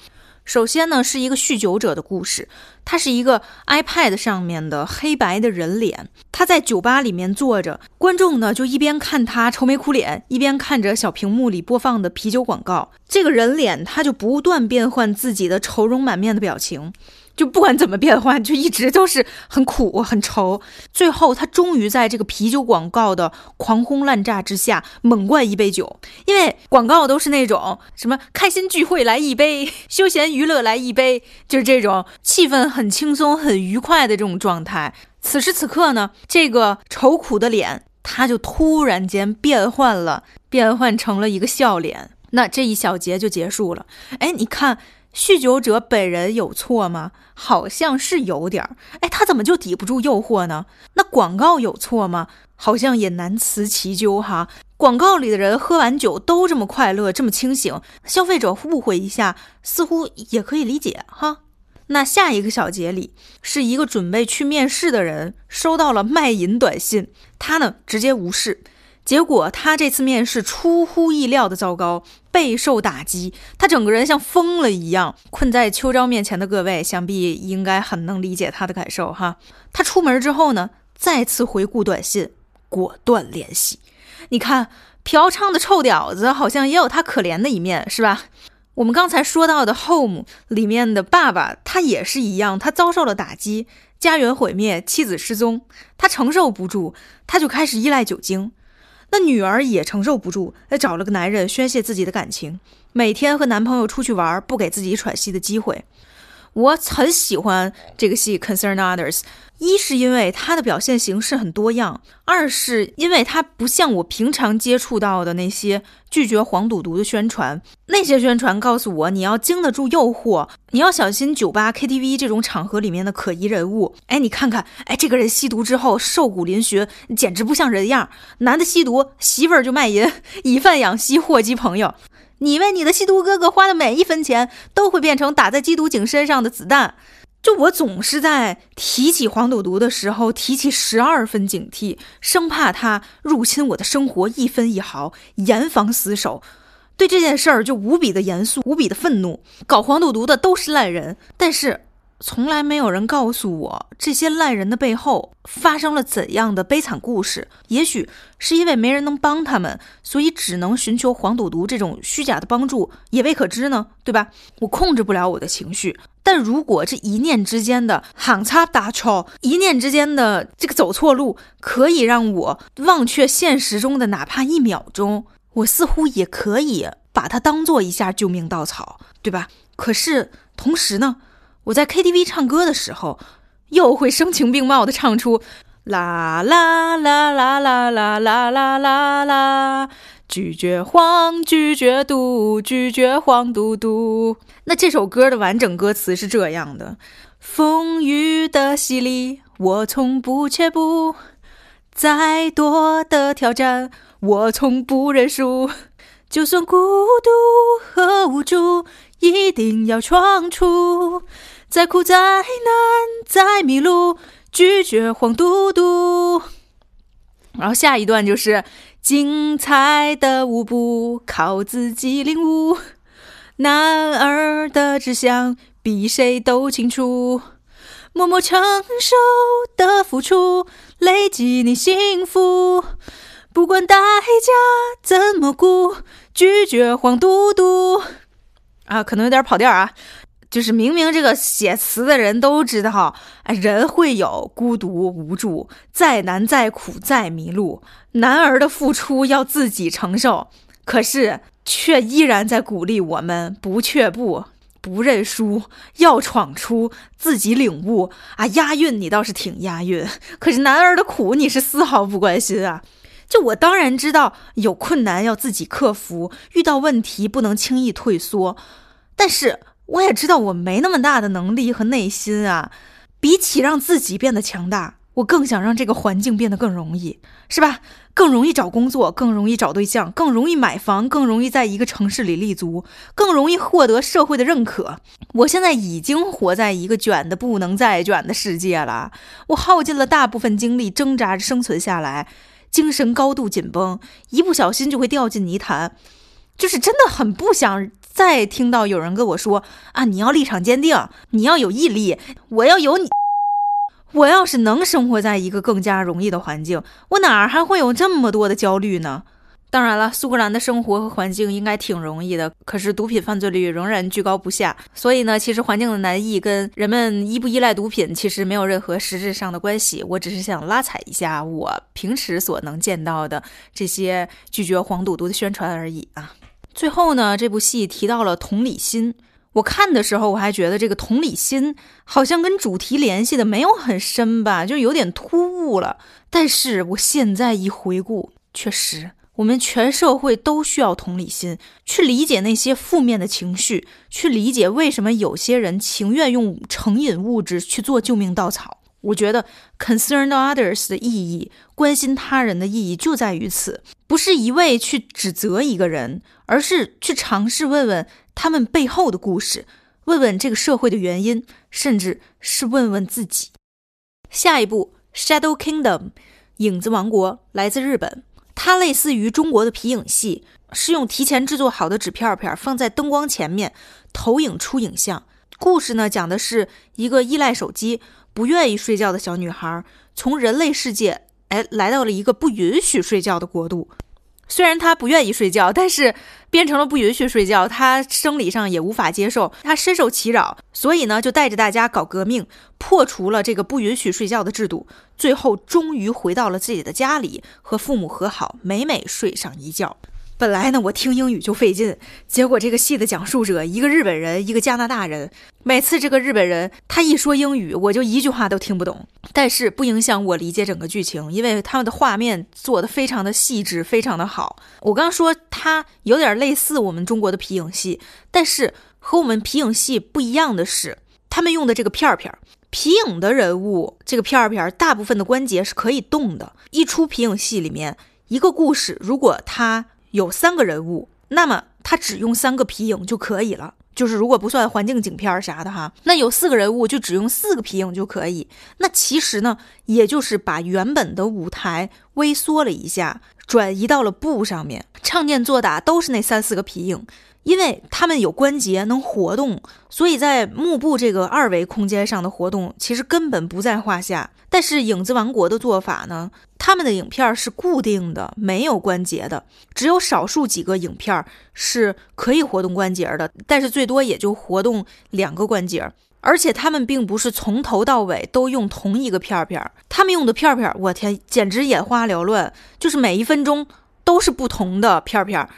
首先呢，是一个酗酒者的故事。他是一个 iPad 上面的黑白的人脸，他在酒吧里面坐着，观众呢就一边看他愁眉苦脸，一边看着小屏幕里播放的啤酒广告。这个人脸他就不断变换自己的愁容满面的表情。就不管怎么变换，就一直都是很苦很愁。最后，他终于在这个啤酒广告的狂轰滥炸之下，猛灌一杯酒。因为广告都是那种什么开心聚会来一杯，休闲娱乐来一杯，就是这种气氛很轻松、很愉快的这种状态。此时此刻呢，这个愁苦的脸，他就突然间变换了，变换成了一个笑脸。那这一小节就结束了。哎，你看。酗酒者本人有错吗？好像是有点儿。哎，他怎么就抵不住诱惑呢？那广告有错吗？好像也难辞其咎哈。广告里的人喝完酒都这么快乐，这么清醒，消费者误会一下，似乎也可以理解哈。那下一个小节里，是一个准备去面试的人收到了卖淫短信，他呢直接无视。结果他这次面试出乎意料的糟糕，备受打击，他整个人像疯了一样。困在秋招面前的各位，想必应该很能理解他的感受哈。他出门之后呢，再次回顾短信，果断联系。你看，嫖娼的臭屌子好像也有他可怜的一面，是吧？我们刚才说到的《Home》里面的爸爸，他也是一样，他遭受了打击，家园毁灭，妻子失踪，他承受不住，他就开始依赖酒精。那女儿也承受不住，还找了个男人宣泄自己的感情，每天和男朋友出去玩，不给自己喘息的机会。我很喜欢这个戏《Concern Others》。一是因为它的表现形式很多样，二是因为它不像我平常接触到的那些拒绝黄赌毒的宣传。那些宣传告诉我，你要经得住诱惑，你要小心酒吧、KTV 这种场合里面的可疑人物。哎，你看看，哎，这个人吸毒之后瘦骨嶙峋，简直不像人样。男的吸毒，媳妇儿就卖淫，以贩养吸，祸及朋友。你为你的吸毒哥哥花的每一分钱，都会变成打在缉毒警身上的子弹。就我总是在提起黄赌毒的时候，提起十二分警惕，生怕他入侵我的生活一分一毫，严防死守。对这件事儿就无比的严肃，无比的愤怒。搞黄赌毒的都是烂人，但是。从来没有人告诉我这些烂人的背后发生了怎样的悲惨故事。也许是因为没人能帮他们，所以只能寻求黄赌毒这种虚假的帮助，也未可知呢，对吧？我控制不了我的情绪，但如果这一念之间的行差大错，一念之间的这个走错路，可以让我忘却现实中的哪怕一秒钟，我似乎也可以把它当做一下救命稻草，对吧？可是同时呢？我在 KTV 唱歌的时候，又会声情并茂的唱出啦啦啦啦啦啦啦啦啦啦，拒绝黄，拒绝毒，拒绝黄嘟嘟。那这首歌的完整歌词是这样的：风雨的洗礼，我从不却步；再多的挑战，我从不认输。就算孤独和无助，一定要闯出。再苦再难再迷路，拒绝黄嘟嘟。然后下一段就是精彩的舞步，靠自己领悟。男儿的志向比谁都清楚，默默承受的付出，累积你幸福。不管代价怎么估，拒绝黄嘟嘟。啊，可能有点跑调啊。就是明明这个写词的人都知道，哎，人会有孤独无助，再难再苦再迷路，男儿的付出要自己承受，可是却依然在鼓励我们不却步、不认输，要闯出自己领悟啊！押韵你倒是挺押韵，可是男儿的苦你是丝毫不关心啊！就我当然知道有困难要自己克服，遇到问题不能轻易退缩，但是。我也知道我没那么大的能力和内心啊，比起让自己变得强大，我更想让这个环境变得更容易，是吧？更容易找工作，更容易找对象，更容易买房，更容易在一个城市里立足，更容易获得社会的认可。我现在已经活在一个卷的不能再卷的世界了，我耗尽了大部分精力挣扎着生存下来，精神高度紧绷，一不小心就会掉进泥潭。就是真的很不想再听到有人跟我说啊，你要立场坚定，你要有毅力，我要有你。我要是能生活在一个更加容易的环境，我哪儿还会有这么多的焦虑呢？当然了，苏格兰的生活和环境应该挺容易的，可是毒品犯罪率仍然居高不下。所以呢，其实环境的难易跟人们依不依赖毒品其实没有任何实质上的关系。我只是想拉踩一下我平时所能见到的这些拒绝黄赌毒的宣传而已啊。最后呢，这部戏提到了同理心。我看的时候，我还觉得这个同理心好像跟主题联系的没有很深吧，就有点突兀了。但是我现在一回顾，确实，我们全社会都需要同理心，去理解那些负面的情绪，去理解为什么有些人情愿用成瘾物质去做救命稻草。我觉得 concern others 的意义，关心他人的意义就在于此，不是一味去指责一个人，而是去尝试问问。他们背后的故事，问问这个社会的原因，甚至是问问自己。下一步《Shadow Kingdom》影子王国来自日本，它类似于中国的皮影戏，是用提前制作好的纸片片放在灯光前面投影出影像。故事呢，讲的是一个依赖手机、不愿意睡觉的小女孩，从人类世界哎来到了一个不允许睡觉的国度。虽然她不愿意睡觉，但是变成了不允许睡觉，她生理上也无法接受，她深受其扰，所以呢，就带着大家搞革命，破除了这个不允许睡觉的制度，最后终于回到了自己的家里，和父母和好，美美睡上一觉。本来呢，我听英语就费劲，结果这个戏的讲述者一个日本人，一个加拿大人。每次这个日本人他一说英语，我就一句话都听不懂。但是不影响我理解整个剧情，因为他们的画面做的非常的细致，非常的好。我刚说它有点类似我们中国的皮影戏，但是和我们皮影戏不一样的是，他们用的这个片儿片儿皮影的人物，这个片儿片儿大部分的关节是可以动的。一出皮影戏里面，一个故事如果它有三个人物，那么他只用三个皮影就可以了。就是如果不算环境景片儿啥的哈，那有四个人物就只用四个皮影就可以。那其实呢，也就是把原本的舞台微缩了一下，转移到了布上面，唱念做打都是那三四个皮影。因为他们有关节能活动，所以在幕布这个二维空间上的活动其实根本不在话下。但是影子王国的做法呢，他们的影片是固定的，没有关节的，只有少数几个影片是可以活动关节的，但是最多也就活动两个关节。而且他们并不是从头到尾都用同一个片片，他们用的片片，我天，简直眼花缭乱，就是每一分钟都是不同的片片。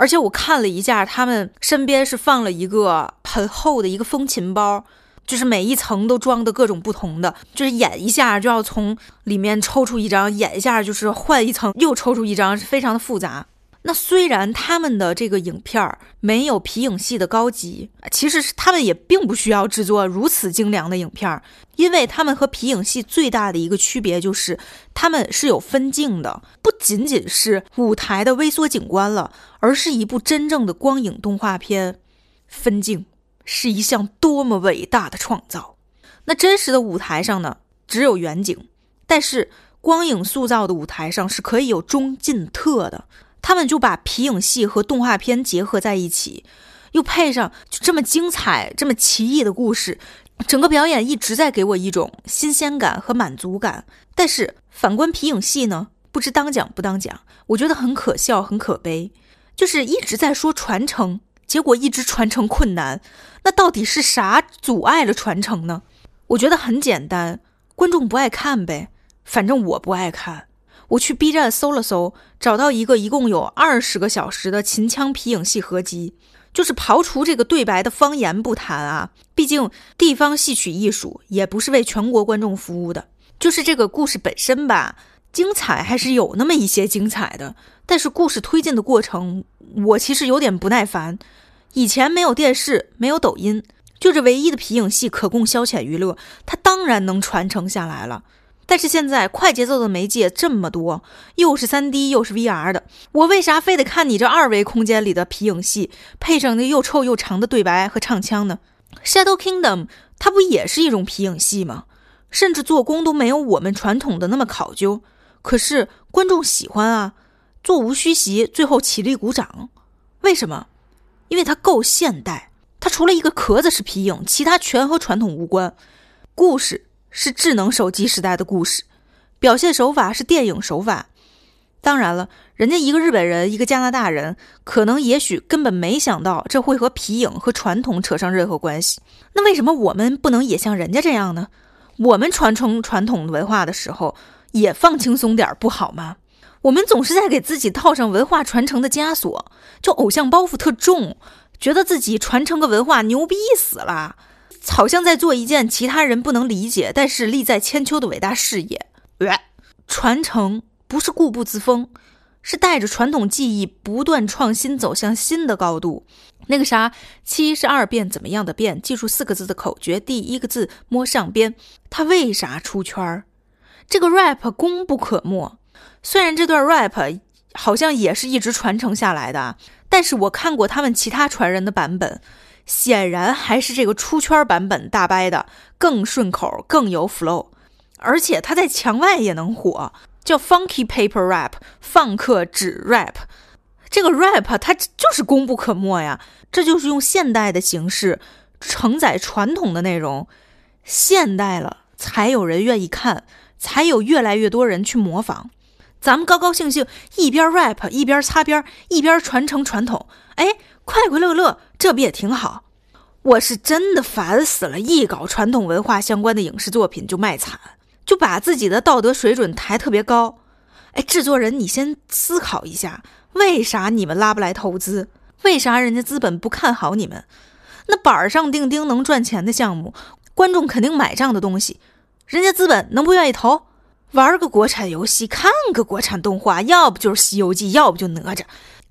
而且我看了一下，他们身边是放了一个很厚的一个风琴包，就是每一层都装的各种不同的，就是演一下就要从里面抽出一张，演一下就是换一层又抽出一张，是非常的复杂。那虽然他们的这个影片儿没有皮影戏的高级，其实是他们也并不需要制作如此精良的影片儿，因为他们和皮影戏最大的一个区别就是他们是有分镜的，不仅仅是舞台的微缩景观了，而是一部真正的光影动画片。分镜是一项多么伟大的创造！那真实的舞台上呢，只有远景，但是光影塑造的舞台上是可以有中近特的。他们就把皮影戏和动画片结合在一起，又配上就这么精彩、这么奇异的故事，整个表演一直在给我一种新鲜感和满足感。但是反观皮影戏呢，不知当讲不当讲，我觉得很可笑、很可悲，就是一直在说传承，结果一直传承困难。那到底是啥阻碍了传承呢？我觉得很简单，观众不爱看呗，反正我不爱看。我去 B 站搜了搜，找到一个一共有二十个小时的秦腔皮影戏合集，就是刨除这个对白的方言不谈啊，毕竟地方戏曲艺术也不是为全国观众服务的。就是这个故事本身吧，精彩还是有那么一些精彩的，但是故事推进的过程，我其实有点不耐烦。以前没有电视，没有抖音，就这唯一的皮影戏可供消遣娱乐，它当然能传承下来了。但是现在快节奏的媒介这么多，又是 3D 又是 VR 的，我为啥非得看你这二维空间里的皮影戏，配上那又臭又长的对白和唱腔呢？Shadow Kingdom 它不也是一种皮影戏吗？甚至做工都没有我们传统的那么考究，可是观众喜欢啊，座无虚席，最后起立鼓掌。为什么？因为它够现代，它除了一个壳子是皮影，其他全和传统无关。故事是智能手机时代的故事，表现手法是电影手法。当然了，人家一个日本人，一个加拿大人，可能也许根本没想到这会和皮影和传统扯上任何关系。那为什么我们不能也像人家这样呢？我们传承传统文化的时候，也放轻松点不好吗？我们总是在给自己套上文化传承的枷锁，就偶像包袱特重，觉得自己传承个文化牛逼死了，好像在做一件其他人不能理解，但是利在千秋的伟大事业。传承不是固步自封，是带着传统技艺不断创新，走向新的高度。那个啥，七十二变怎么样的变？记住四个字的口诀，第一个字摸上边。他为啥出圈儿？这个 rap 功不可没。虽然这段 rap 好像也是一直传承下来的，但是我看过他们其他传人的版本，显然还是这个出圈版本大掰的更顺口，更有 flow。而且它在墙外也能火，叫 funky paper rap，放克纸 rap。这个 rap 它就是功不可没呀。这就是用现代的形式承载传统的内容，现代了才有人愿意看，才有越来越多人去模仿。咱们高高兴兴一边 rap 一边擦边，一边传承传统，哎，快快乐乐，这不也挺好？我是真的烦死了，一搞传统文化相关的影视作品就卖惨，就把自己的道德水准抬特别高。哎，制作人，你先思考一下，为啥你们拉不来投资？为啥人家资本不看好你们？那板上钉钉能赚钱的项目，观众肯定买账的东西，人家资本能不愿意投？玩个国产游戏，看个国产动画，要不就是《西游记》，要不就哪吒，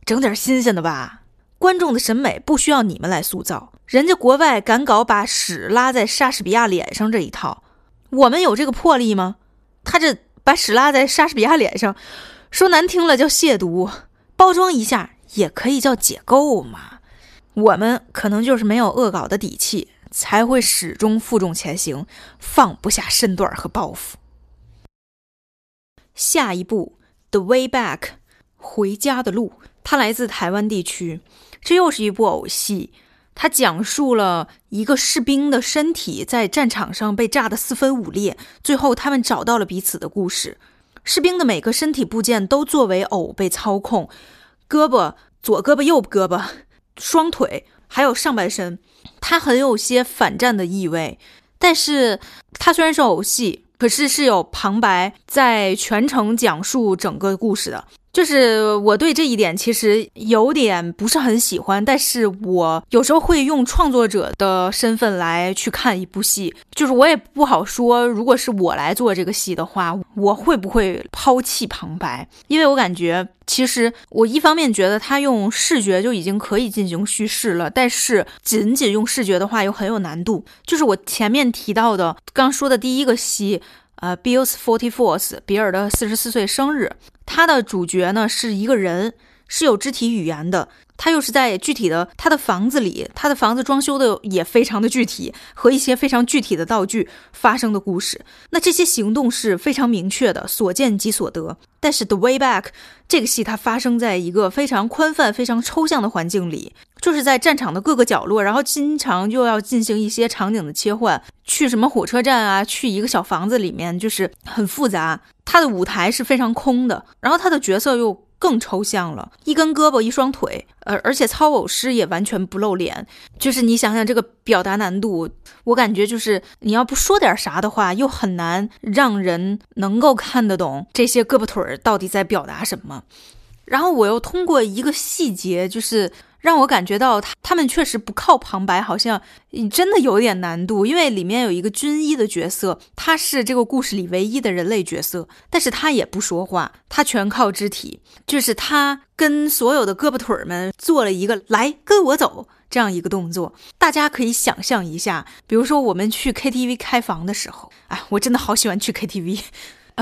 整点新鲜的吧。观众的审美不需要你们来塑造，人家国外敢搞把屎拉在莎士比亚脸上这一套，我们有这个魄力吗？他这把屎拉在莎士比亚脸上，说难听了叫亵渎，包装一下。也可以叫解构嘛，我们可能就是没有恶搞的底气，才会始终负重前行，放不下身段和包袱。下一步，《The Way Back》回家的路，它来自台湾地区，这又是一部偶戏，它讲述了一个士兵的身体在战场上被炸得四分五裂，最后他们找到了彼此的故事。士兵的每个身体部件都作为偶被操控。胳膊，左胳膊，右胳膊，双腿，还有上半身，它很有些反战的意味。但是，它虽然是偶戏，可是是有旁白在全程讲述整个故事的。就是我对这一点其实有点不是很喜欢，但是我有时候会用创作者的身份来去看一部戏，就是我也不好说，如果是我来做这个戏的话，我会不会抛弃旁白？因为我感觉其实我一方面觉得他用视觉就已经可以进行叙事了，但是仅仅用视觉的话又很有难度。就是我前面提到的刚说的第一个戏。呃，Bill's Forty Fourth，比尔的四十四岁生日，他的主角呢是一个人，是有肢体语言的。他又是在具体的他的房子里，他的房子装修的也非常的具体，和一些非常具体的道具发生的故事。那这些行动是非常明确的，所见即所得。但是《The Way Back》这个戏，它发生在一个非常宽泛、非常抽象的环境里，就是在战场的各个角落，然后经常又要进行一些场景的切换，去什么火车站啊，去一个小房子里面，就是很复杂。他的舞台是非常空的，然后他的角色又。更抽象了，一根胳膊，一双腿，呃而且操偶师也完全不露脸，就是你想想这个表达难度，我感觉就是你要不说点啥的话，又很难让人能够看得懂这些胳膊腿儿到底在表达什么。然后我又通过一个细节，就是。让我感觉到他他们确实不靠旁白，好像真的有点难度。因为里面有一个军医的角色，他是这个故事里唯一的人类角色，但是他也不说话，他全靠肢体，就是他跟所有的胳膊腿儿们做了一个“来跟我走”，这样一个动作。大家可以想象一下，比如说我们去 KTV 开房的时候，哎，我真的好喜欢去 KTV。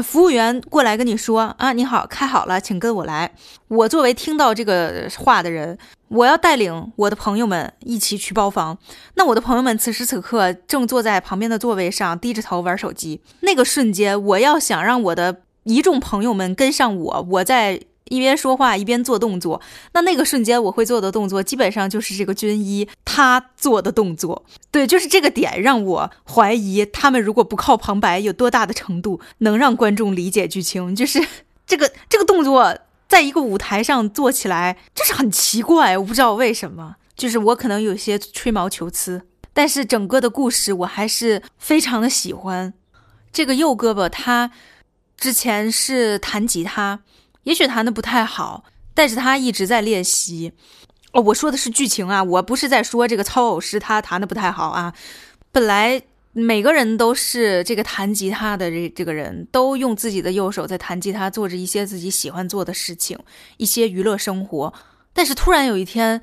服务员过来跟你说啊，你好，开好了，请跟我来。我作为听到这个话的人，我要带领我的朋友们一起去包房。那我的朋友们此时此刻正坐在旁边的座位上，低着头玩手机。那个瞬间，我要想让我的一众朋友们跟上我，我在。一边说话一边做动作，那那个瞬间我会做的动作，基本上就是这个军医他做的动作。对，就是这个点让我怀疑他们如果不靠旁白，有多大的程度能让观众理解剧情。就是这个这个动作，在一个舞台上做起来，就是很奇怪，我不知道为什么。就是我可能有些吹毛求疵，但是整个的故事我还是非常的喜欢。这个右胳膊他之前是弹吉他。也许弹的不太好，但是他一直在练习。哦，我说的是剧情啊，我不是在说这个操偶师他弹的不太好啊。本来每个人都是这个弹吉他的这这个人都用自己的右手在弹吉他，做着一些自己喜欢做的事情，一些娱乐生活。但是突然有一天，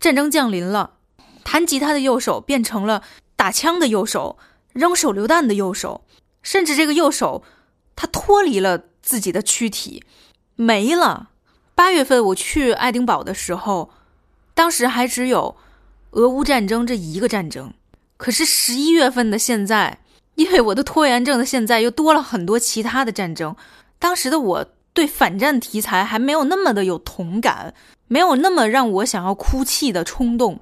战争降临了，弹吉他的右手变成了打枪的右手，扔手榴弹的右手，甚至这个右手他脱离了自己的躯体。没了。八月份我去爱丁堡的时候，当时还只有俄乌战争这一个战争。可是十一月份的现在，因为我的拖延症的现在，又多了很多其他的战争。当时的我对反战题材还没有那么的有同感，没有那么让我想要哭泣的冲动。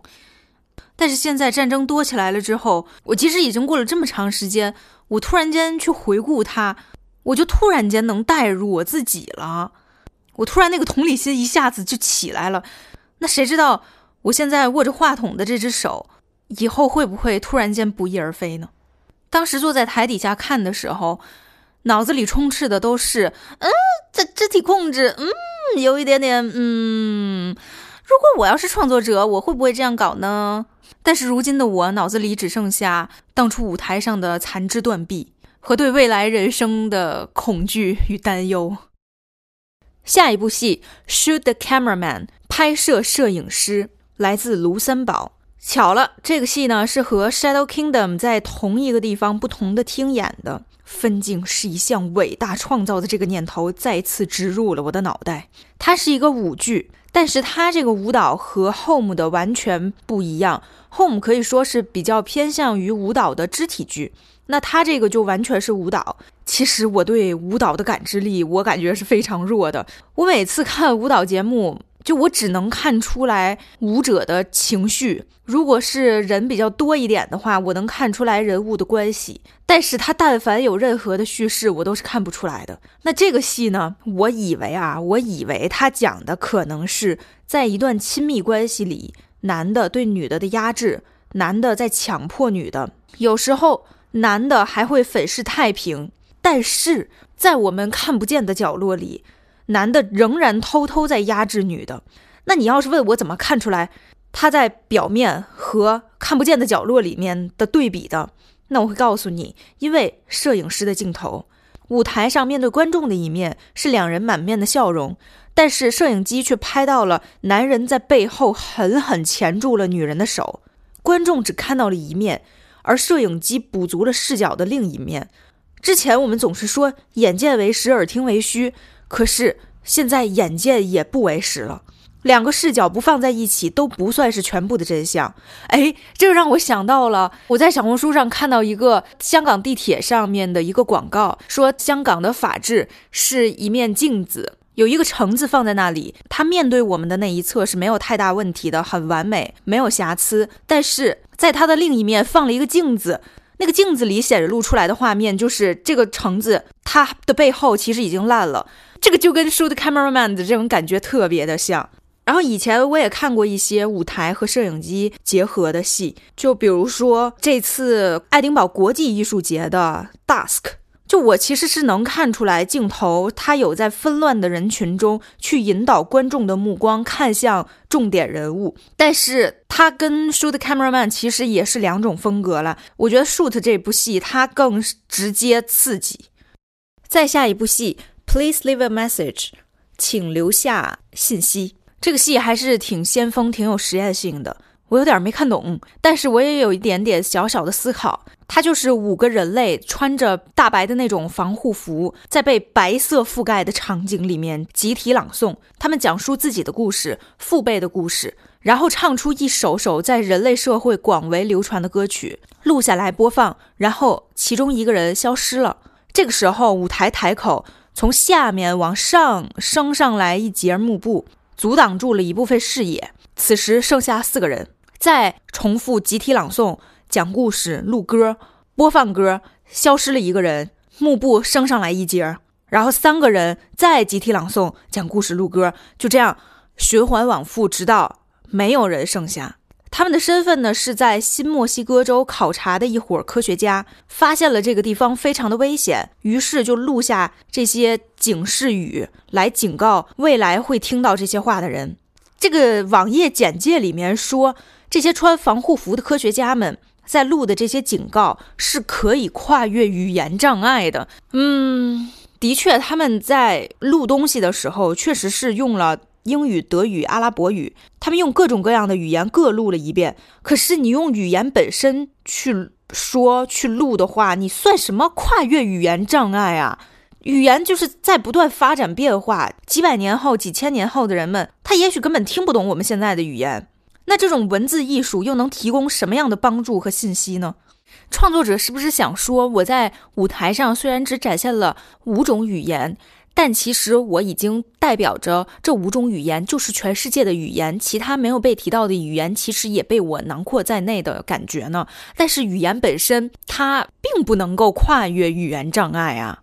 但是现在战争多起来了之后，我其实已经过了这么长时间，我突然间去回顾它，我就突然间能代入我自己了。我突然那个同理心一下子就起来了，那谁知道我现在握着话筒的这只手，以后会不会突然间不翼而飞呢？当时坐在台底下看的时候，脑子里充斥的都是，嗯，这肢体控制，嗯，有一点点，嗯，如果我要是创作者，我会不会这样搞呢？但是如今的我，脑子里只剩下当初舞台上的残肢断臂和对未来人生的恐惧与担忧。下一部戏《Shoot the Cameraman》拍摄摄影师来自卢森堡。巧了，这个戏呢是和《Shadow Kingdom》在同一个地方不同的厅演的。分镜是一项伟大创造的这个念头再次植入了我的脑袋。它是一个舞剧，但是它这个舞蹈和《Home》的完全不一样。《Home》可以说是比较偏向于舞蹈的肢体剧。那它这个就完全是舞蹈。其实我对舞蹈的感知力，我感觉是非常弱的。我每次看舞蹈节目，就我只能看出来舞者的情绪。如果是人比较多一点的话，我能看出来人物的关系。但是他但凡有任何的叙事，我都是看不出来的。那这个戏呢？我以为啊，我以为他讲的可能是在一段亲密关系里，男的对女的的压制，男的在强迫女的，有时候。男的还会粉饰太平，但是在我们看不见的角落里，男的仍然偷偷在压制女的。那你要是问我怎么看出来他在表面和看不见的角落里面的对比的，那我会告诉你，因为摄影师的镜头，舞台上面对观众的一面是两人满面的笑容，但是摄影机却拍到了男人在背后狠狠钳住了女人的手，观众只看到了一面。而摄影机补足了视角的另一面。之前我们总是说眼见为实，耳听为虚，可是现在眼见也不为实了。两个视角不放在一起都不算是全部的真相。哎，这让我想到了，我在小红书上看到一个香港地铁上面的一个广告，说香港的法治是一面镜子。有一个橙子放在那里，它面对我们的那一侧是没有太大问题的，很完美，没有瑕疵。但是在它的另一面放了一个镜子，那个镜子里显露出来的画面就是这个橙子，它的背后其实已经烂了。这个就跟 shoot cameraman 的这种感觉特别的像。然后以前我也看过一些舞台和摄影机结合的戏，就比如说这次爱丁堡国际艺术节的 Dusk。就我其实是能看出来，镜头它有在纷乱的人群中去引导观众的目光看向重点人物，但是它跟 shoot cameraman 其实也是两种风格了。我觉得 shoot 这部戏它更直接刺激。再下一部戏，Please leave a message，请留下信息。这个戏还是挺先锋、挺有实验性的。我有点没看懂，但是我也有一点点小小的思考。它就是五个人类穿着大白的那种防护服，在被白色覆盖的场景里面集体朗诵，他们讲述自己的故事、父辈的故事，然后唱出一首首在人类社会广为流传的歌曲，录下来播放。然后其中一个人消失了，这个时候舞台台口从下面往上升上来一截幕布，阻挡住了一部分视野。此时剩下四个人。再重复集体朗诵、讲故事、录歌、播放歌，消失了一个人，幕布升上来一截，然后三个人再集体朗诵、讲故事、录歌，就这样循环往复，直到没有人剩下。他们的身份呢，是在新墨西哥州考察的一伙科学家，发现了这个地方非常的危险，于是就录下这些警示语，来警告未来会听到这些话的人。这个网页简介里面说。这些穿防护服的科学家们在录的这些警告是可以跨越语言障碍的。嗯，的确，他们在录东西的时候确实是用了英语、德语、阿拉伯语，他们用各种各样的语言各录了一遍。可是你用语言本身去说、去录的话，你算什么跨越语言障碍啊？语言就是在不断发展变化，几百年后、几千年后的人们，他也许根本听不懂我们现在的语言。那这种文字艺术又能提供什么样的帮助和信息呢？创作者是不是想说，我在舞台上虽然只展现了五种语言，但其实我已经代表着这五种语言就是全世界的语言，其他没有被提到的语言其实也被我囊括在内的感觉呢？但是语言本身它并不能够跨越语言障碍啊。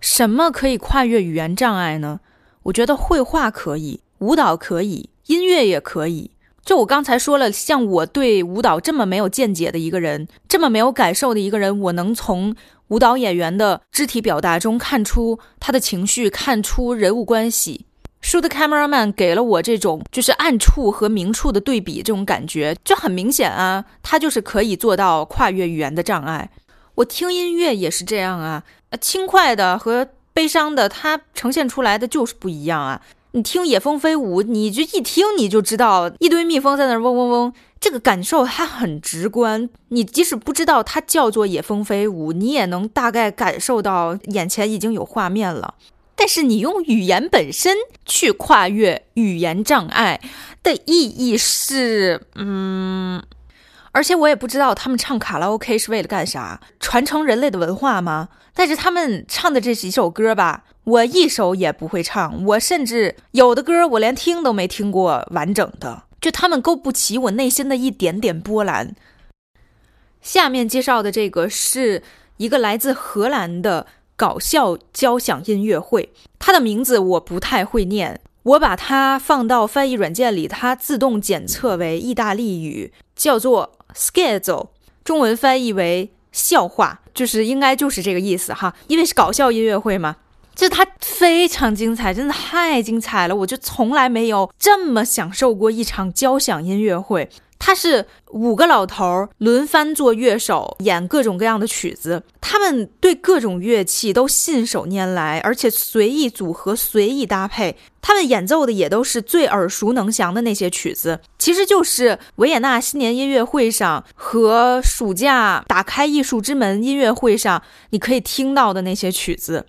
什么可以跨越语言障碍呢？我觉得绘画可以，舞蹈可以，音乐也可以。就我刚才说了，像我对舞蹈这么没有见解的一个人，这么没有感受的一个人，我能从舞蹈演员的肢体表达中看出他的情绪，看出人物关系。书的 cameraman 给了我这种就是暗处和明处的对比，这种感觉就很明显啊，他就是可以做到跨越语言的障碍。我听音乐也是这样啊，轻快的和悲伤的，它呈现出来的就是不一样啊。你听野蜂飞舞，你就一听你就知道一堆蜜蜂在那嗡嗡嗡，这个感受它很直观。你即使不知道它叫做野蜂飞舞，你也能大概感受到眼前已经有画面了。但是你用语言本身去跨越语言障碍的意义是，嗯，而且我也不知道他们唱卡拉 OK 是为了干啥，传承人类的文化吗？但是他们唱的这几首歌吧。我一首也不会唱，我甚至有的歌我连听都没听过完整的，就他们勾不起我内心的一点点波澜。下面介绍的这个是一个来自荷兰的搞笑交响音乐会，它的名字我不太会念，我把它放到翻译软件里，它自动检测为意大利语，叫做 Scherzo，中文翻译为笑话，就是应该就是这个意思哈，因为是搞笑音乐会嘛。就它非常精彩，真的太精彩了！我就从来没有这么享受过一场交响音乐会。它是五个老头儿轮番做乐手，演各种各样的曲子。他们对各种乐器都信手拈来，而且随意组合、随意搭配。他们演奏的也都是最耳熟能详的那些曲子，其实就是维也纳新年音乐会上和暑假打开艺术之门音乐会上你可以听到的那些曲子。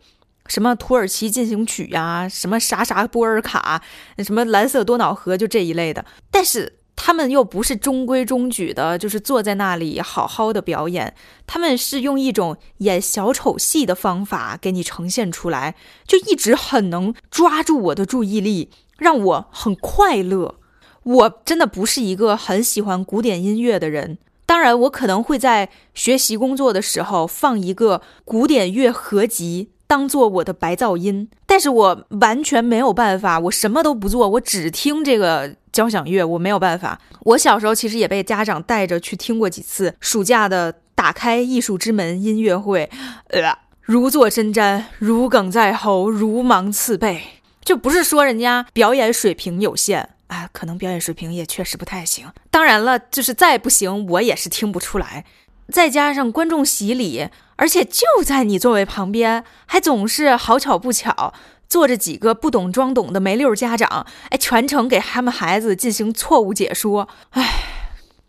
什么土耳其进行曲呀，什么啥啥波尔卡，什么蓝色多瑙河，就这一类的。但是他们又不是中规中矩的，就是坐在那里好好的表演。他们是用一种演小丑戏的方法给你呈现出来，就一直很能抓住我的注意力，让我很快乐。我真的不是一个很喜欢古典音乐的人，当然我可能会在学习工作的时候放一个古典乐合集。当做我的白噪音，但是我完全没有办法，我什么都不做，我只听这个交响乐，我没有办法。我小时候其实也被家长带着去听过几次暑假的打开艺术之门音乐会，呃，如坐针毡，如鲠在喉，如芒刺背。就不是说人家表演水平有限啊，可能表演水平也确实不太行。当然了，就是再不行，我也是听不出来。再加上观众席里。而且就在你座位旁边，还总是好巧不巧坐着几个不懂装懂的没溜家长，哎，全程给他们孩子进行错误解说，哎，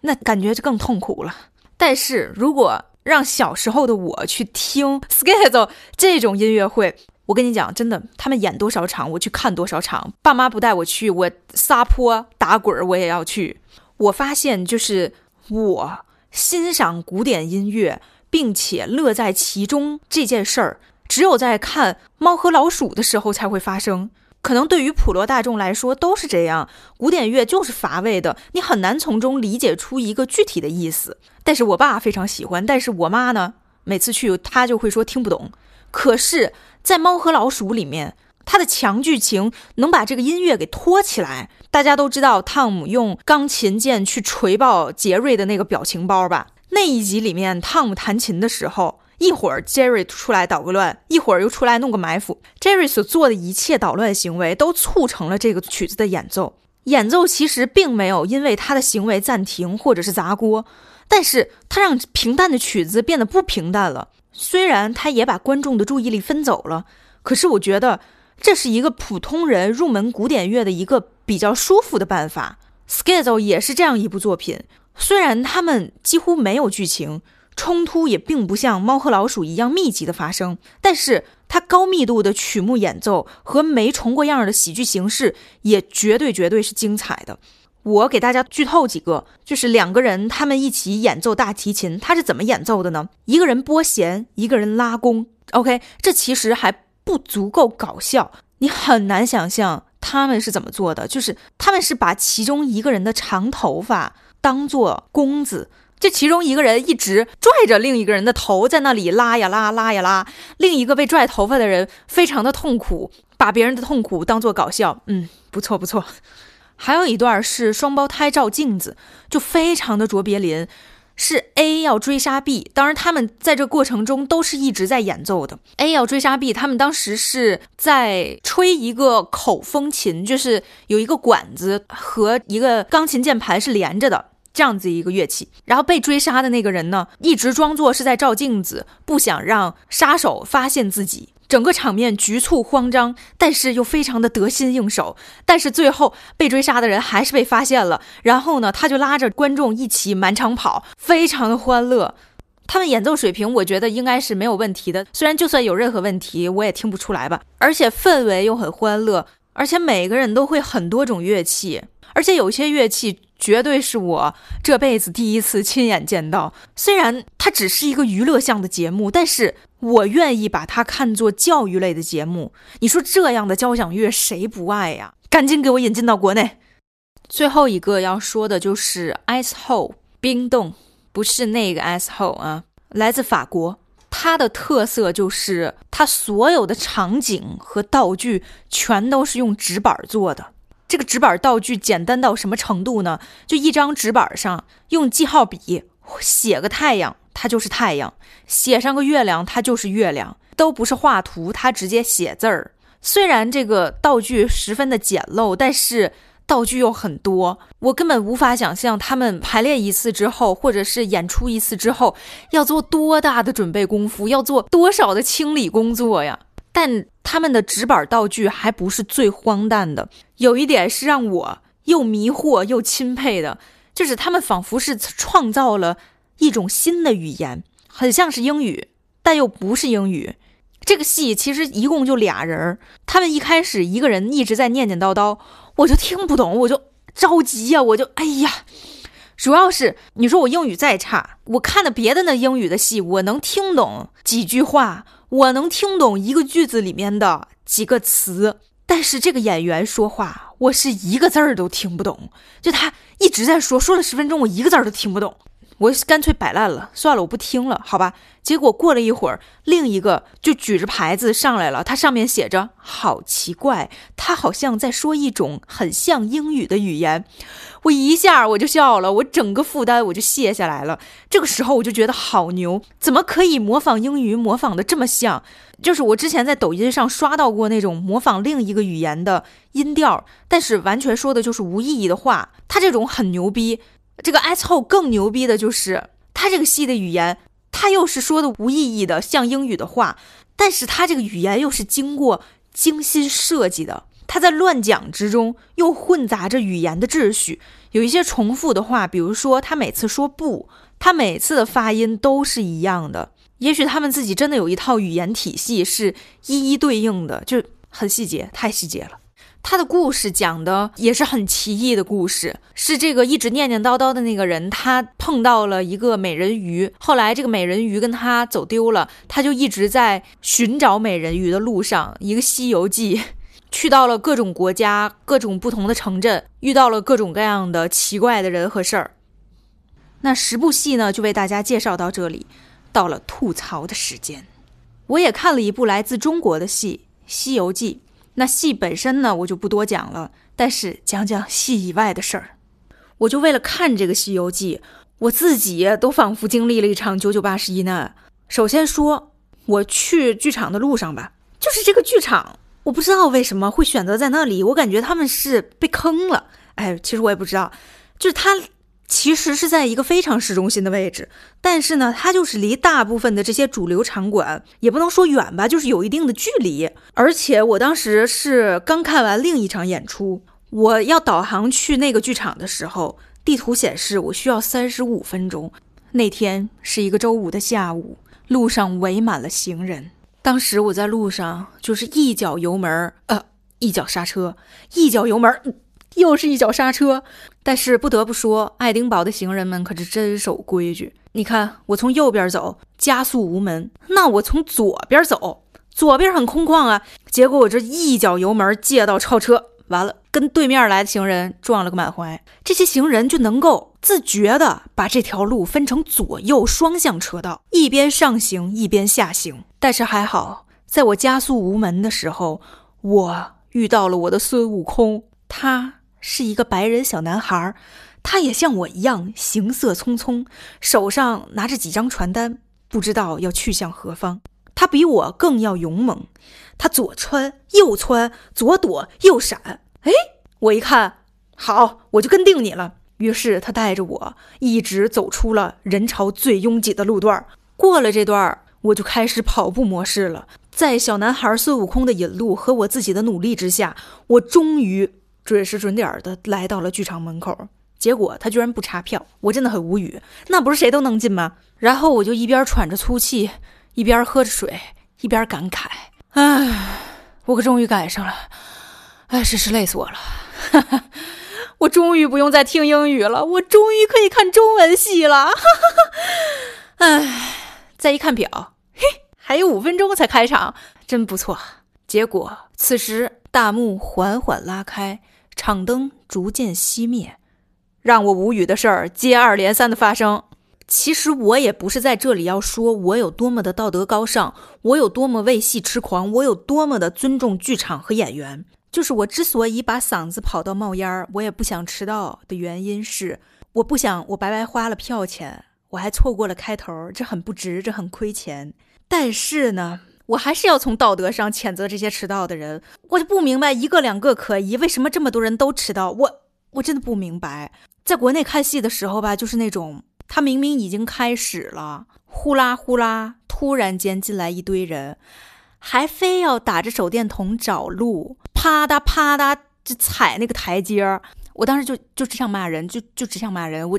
那感觉就更痛苦了。但是如果让小时候的我去听 Skizo 这种音乐会，我跟你讲，真的，他们演多少场，我去看多少场。爸妈不带我去，我撒泼打滚，我也要去。我发现，就是我欣赏古典音乐，并且乐在其中这件事儿，只有在看《猫和老鼠》的时候才会发生。可能对于普罗大众来说都是这样，古典乐就是乏味的，你很难从中理解出一个具体的意思。但是我爸非常喜欢，但是我妈呢，每次去她就会说听不懂。可是，在《猫和老鼠》里面，它的强剧情能把这个音乐给托起来。大家都知道汤姆用钢琴键去锤爆杰瑞的那个表情包吧？那一集里面，汤姆弹琴的时候。一会儿杰瑞出来捣个乱，一会儿又出来弄个埋伏。杰瑞所做的一切捣乱行为，都促成了这个曲子的演奏。演奏其实并没有因为他的行为暂停或者是砸锅，但是他让平淡的曲子变得不平淡了。虽然他也把观众的注意力分走了，可是我觉得这是一个普通人入门古典乐的一个比较舒服的办法。Skizo 也是这样一部作品，虽然他们几乎没有剧情。冲突也并不像《猫和老鼠》一样密集的发生，但是它高密度的曲目演奏和没重过样的喜剧形式也绝对绝对是精彩的。我给大家剧透几个，就是两个人他们一起演奏大提琴，他是怎么演奏的呢？一个人拨弦，一个人拉弓。OK，这其实还不足够搞笑，你很难想象他们是怎么做的，就是他们是把其中一个人的长头发当做弓子。这其中一个人一直拽着另一个人的头，在那里拉呀拉，拉呀拉。另一个被拽头发的人非常的痛苦，把别人的痛苦当做搞笑。嗯，不错不错。还有一段是双胞胎照镜子，就非常的卓别林。是 A 要追杀 B，当然他们在这过程中都是一直在演奏的。A 要追杀 B，他们当时是在吹一个口风琴，就是有一个管子和一个钢琴键盘是连着的。这样子一个乐器，然后被追杀的那个人呢，一直装作是在照镜子，不想让杀手发现自己。整个场面局促慌张，但是又非常的得心应手。但是最后被追杀的人还是被发现了，然后呢，他就拉着观众一起满场跑，非常的欢乐。他们演奏水平，我觉得应该是没有问题的。虽然就算有任何问题，我也听不出来吧。而且氛围又很欢乐，而且每个人都会很多种乐器，而且有些乐器。绝对是我这辈子第一次亲眼见到。虽然它只是一个娱乐向的节目，但是我愿意把它看作教育类的节目。你说这样的交响乐谁不爱呀？赶紧给我引进到国内。最后一个要说的就是 Ice Hole 冰洞，不是那个 Ice Hole 啊，来自法国。它的特色就是它所有的场景和道具全都是用纸板做的。这个纸板道具简单到什么程度呢？就一张纸板上用记号笔写个太阳，它就是太阳；写上个月亮，它就是月亮。都不是画图，它直接写字儿。虽然这个道具十分的简陋，但是道具又很多，我根本无法想象他们排练一次之后，或者是演出一次之后，要做多大的准备功夫，要做多少的清理工作呀。但他们的纸板道具还不是最荒诞的，有一点是让我又迷惑又钦佩的，就是他们仿佛是创造了一种新的语言，很像是英语，但又不是英语。这个戏其实一共就俩人，他们一开始一个人一直在念念叨叨，我就听不懂，我就着急呀，我就哎呀，主要是你说我英语再差，我看的别的那英语的戏，我能听懂几句话。我能听懂一个句子里面的几个词，但是这个演员说话，我是一个字儿都听不懂。就他一直在说，说了十分钟，我一个字儿都听不懂。我干脆摆烂了，算了，我不听了，好吧。结果过了一会儿，另一个就举着牌子上来了，它上面写着“好奇怪”，他好像在说一种很像英语的语言。我一下我就笑了，我整个负担我就卸下来了。这个时候我就觉得好牛，怎么可以模仿英语模仿的这么像？就是我之前在抖音上刷到过那种模仿另一个语言的音调，但是完全说的就是无意义的话，他这种很牛逼。这个 S 后更牛逼的就是他这个戏的语言，他又是说的无意义的像英语的话，但是他这个语言又是经过精心设计的。他在乱讲之中又混杂着语言的秩序，有一些重复的话，比如说他每次说不，他每次的发音都是一样的。也许他们自己真的有一套语言体系是一一对应的，就很细节，太细节了。他的故事讲的也是很奇异的故事，是这个一直念念叨叨的那个人，他碰到了一个美人鱼，后来这个美人鱼跟他走丢了，他就一直在寻找美人鱼的路上，一个西游记，去到了各种国家、各种不同的城镇，遇到了各种各样的奇怪的人和事儿。那十部戏呢，就为大家介绍到这里，到了吐槽的时间。我也看了一部来自中国的戏《西游记》。那戏本身呢，我就不多讲了。但是讲讲戏以外的事儿，我就为了看这个《西游记》，我自己都仿佛经历了一场九九八十一难。首先说，我去剧场的路上吧，就是这个剧场，我不知道为什么会选择在那里，我感觉他们是被坑了。哎，其实我也不知道，就是他。其实是在一个非常市中心的位置，但是呢，它就是离大部分的这些主流场馆也不能说远吧，就是有一定的距离。而且我当时是刚看完另一场演出，我要导航去那个剧场的时候，地图显示我需要三十五分钟。那天是一个周五的下午，路上围满了行人。当时我在路上就是一脚油门，呃，一脚刹车，一脚油门。又是一脚刹车，但是不得不说，爱丁堡的行人们可是真守规矩。你看，我从右边走，加速无门；那我从左边走，左边很空旷啊。结果我这一脚油门，借道超车，完了，跟对面来的行人撞了个满怀。这些行人就能够自觉地把这条路分成左右双向车道，一边上行一边下行。但是还好，在我加速无门的时候，我遇到了我的孙悟空，他。是一个白人小男孩，他也像我一样行色匆匆，手上拿着几张传单，不知道要去向何方。他比我更要勇猛，他左穿右窜，左躲右闪。哎，我一看，好，我就跟定你了。于是他带着我一直走出了人潮最拥挤的路段。过了这段，我就开始跑步模式了。在小男孩孙悟空的引路和我自己的努力之下，我终于。准时准点的来到了剧场门口，结果他居然不查票，我真的很无语。那不是谁都能进吗？然后我就一边喘着粗气，一边喝着水，一边感慨：唉，我可终于赶上了！唉，真是累死我了！哈哈，我终于不用再听英语了，我终于可以看中文戏了！哈哈哈，唉，再一看表，嘿，还有五分钟才开场，真不错。结果此时大幕缓缓拉开。场灯逐渐熄灭，让我无语的事儿接二连三的发生。其实我也不是在这里要说我有多么的道德高尚，我有多么为戏痴狂，我有多么的尊重剧场和演员。就是我之所以把嗓子跑到冒烟儿，我也不想迟到的原因是，我不想我白白花了票钱，我还错过了开头，这很不值，这很亏钱。但是呢。我还是要从道德上谴责这些迟到的人。我就不明白，一个两个可疑，为什么这么多人都迟到？我我真的不明白。在国内看戏的时候吧，就是那种他明明已经开始了，呼啦呼啦，突然间进来一堆人，还非要打着手电筒找路，啪嗒啪嗒就踩那个台阶儿。我当时就就只想骂人，就就只想骂人。我，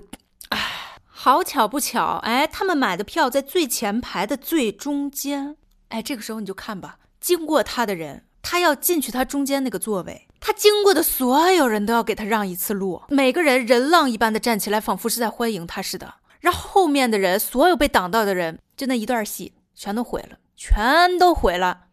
唉，好巧不巧，哎，他们买的票在最前排的最中间。哎，这个时候你就看吧，经过他的人，他要进去他中间那个座位，他经过的所有人都要给他让一次路，每个人人浪一般的站起来，仿佛是在欢迎他似的。然后后面的人，所有被挡到的人，就那一段戏全都毁了，全都毁了。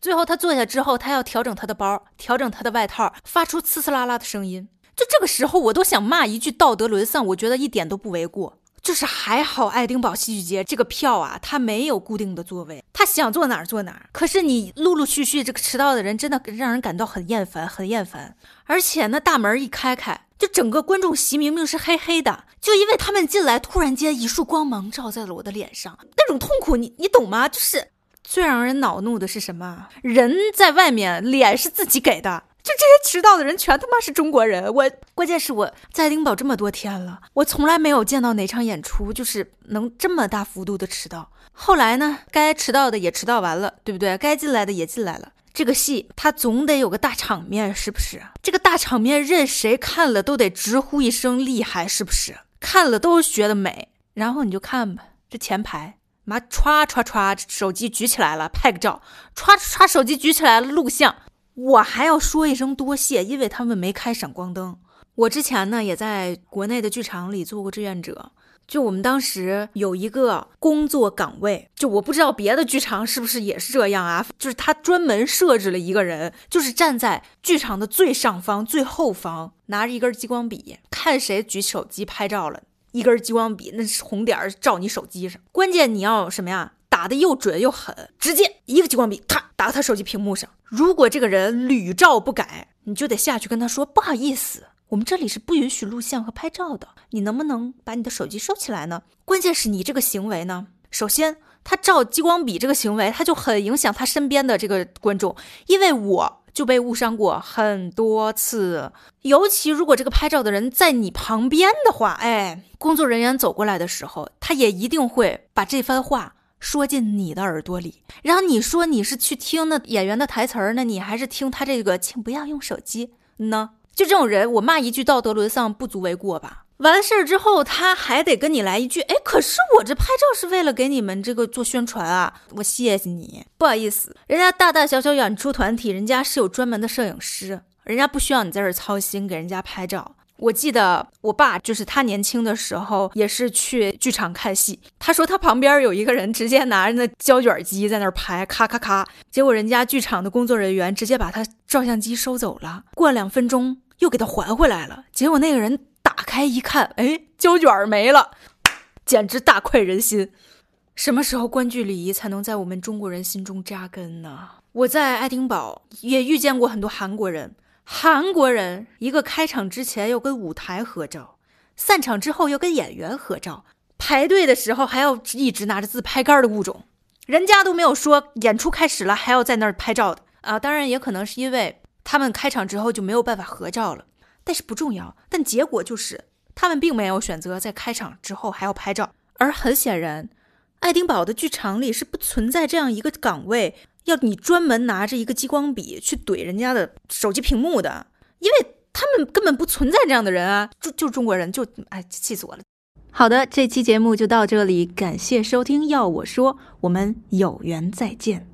最后他坐下之后，他要调整他的包，调整他的外套，发出呲呲啦啦的声音。就这个时候，我都想骂一句道德沦丧，我觉得一点都不为过。就是还好，爱丁堡戏剧节这个票啊，它没有固定的座位，他想坐哪儿坐哪儿。可是你陆陆续续这个迟到的人，真的让人感到很厌烦，很厌烦。而且那大门一开开，就整个观众席明明是黑黑的，就因为他们进来，突然间一束光芒照在了我的脸上，那种痛苦，你你懂吗？就是最让人恼怒的是什么？人在外面，脸是自己给的。就这些迟到的人全他妈是中国人，我关键是我在丁堡这么多天了，我从来没有见到哪场演出就是能这么大幅度的迟到。后来呢，该迟到的也迟到完了，对不对？该进来的也进来了，这个戏它总得有个大场面，是不是？这个大场面任谁看了都得直呼一声厉害，是不是？看了都觉得美。然后你就看吧，这前排妈歘歘歘，手机举起来了拍个照，歘歘手机举起来了录像。我还要说一声多谢，因为他们没开闪光灯。我之前呢也在国内的剧场里做过志愿者。就我们当时有一个工作岗位，就我不知道别的剧场是不是也是这样啊？就是他专门设置了一个人，就是站在剧场的最上方、最后方，拿着一根激光笔，看谁举手机拍照了，一根激光笔那是红点儿照你手机上。关键你要什么呀？打的又准又狠，直接一个激光笔，咔打到他手机屏幕上。如果这个人屡照不改，你就得下去跟他说不好意思。我们这里是不允许录像和拍照的，你能不能把你的手机收起来呢？关键是你这个行为呢，首先他照激光笔这个行为，他就很影响他身边的这个观众，因为我就被误伤过很多次，尤其如果这个拍照的人在你旁边的话，哎，工作人员走过来的时候，他也一定会把这番话说进你的耳朵里，然后你说你是去听那演员的台词儿呢，你还是听他这个，请不要用手机呢？就这种人，我骂一句道德沦丧不足为过吧？完事儿之后，他还得跟你来一句：“哎，可是我这拍照是为了给你们这个做宣传啊，我谢谢你。不好意思，人家大大小小演出团体，人家是有专门的摄影师，人家不需要你在这儿操心给人家拍照。”我记得我爸就是他年轻的时候也是去剧场看戏，他说他旁边有一个人直接拿着那胶卷机在那儿拍，咔咔咔，结果人家剧场的工作人员直接把他照相机收走了，过两分钟又给他还回来了，结果那个人打开一看，哎，胶卷没了，简直大快人心。什么时候观剧礼仪才能在我们中国人心中扎根呢？我在爱丁堡也遇见过很多韩国人。韩国人一个开场之前要跟舞台合照，散场之后要跟演员合照，排队的时候还要一直拿着自拍杆的物种，人家都没有说演出开始了还要在那儿拍照的啊！当然也可能是因为他们开场之后就没有办法合照了，但是不重要。但结果就是他们并没有选择在开场之后还要拍照，而很显然，爱丁堡的剧场里是不存在这样一个岗位。要你专门拿着一个激光笔去怼人家的手机屏幕的，因为他们根本不存在这样的人啊！就就中国人，就哎，气死我了。好的，这期节目就到这里，感谢收听。要我说，我们有缘再见。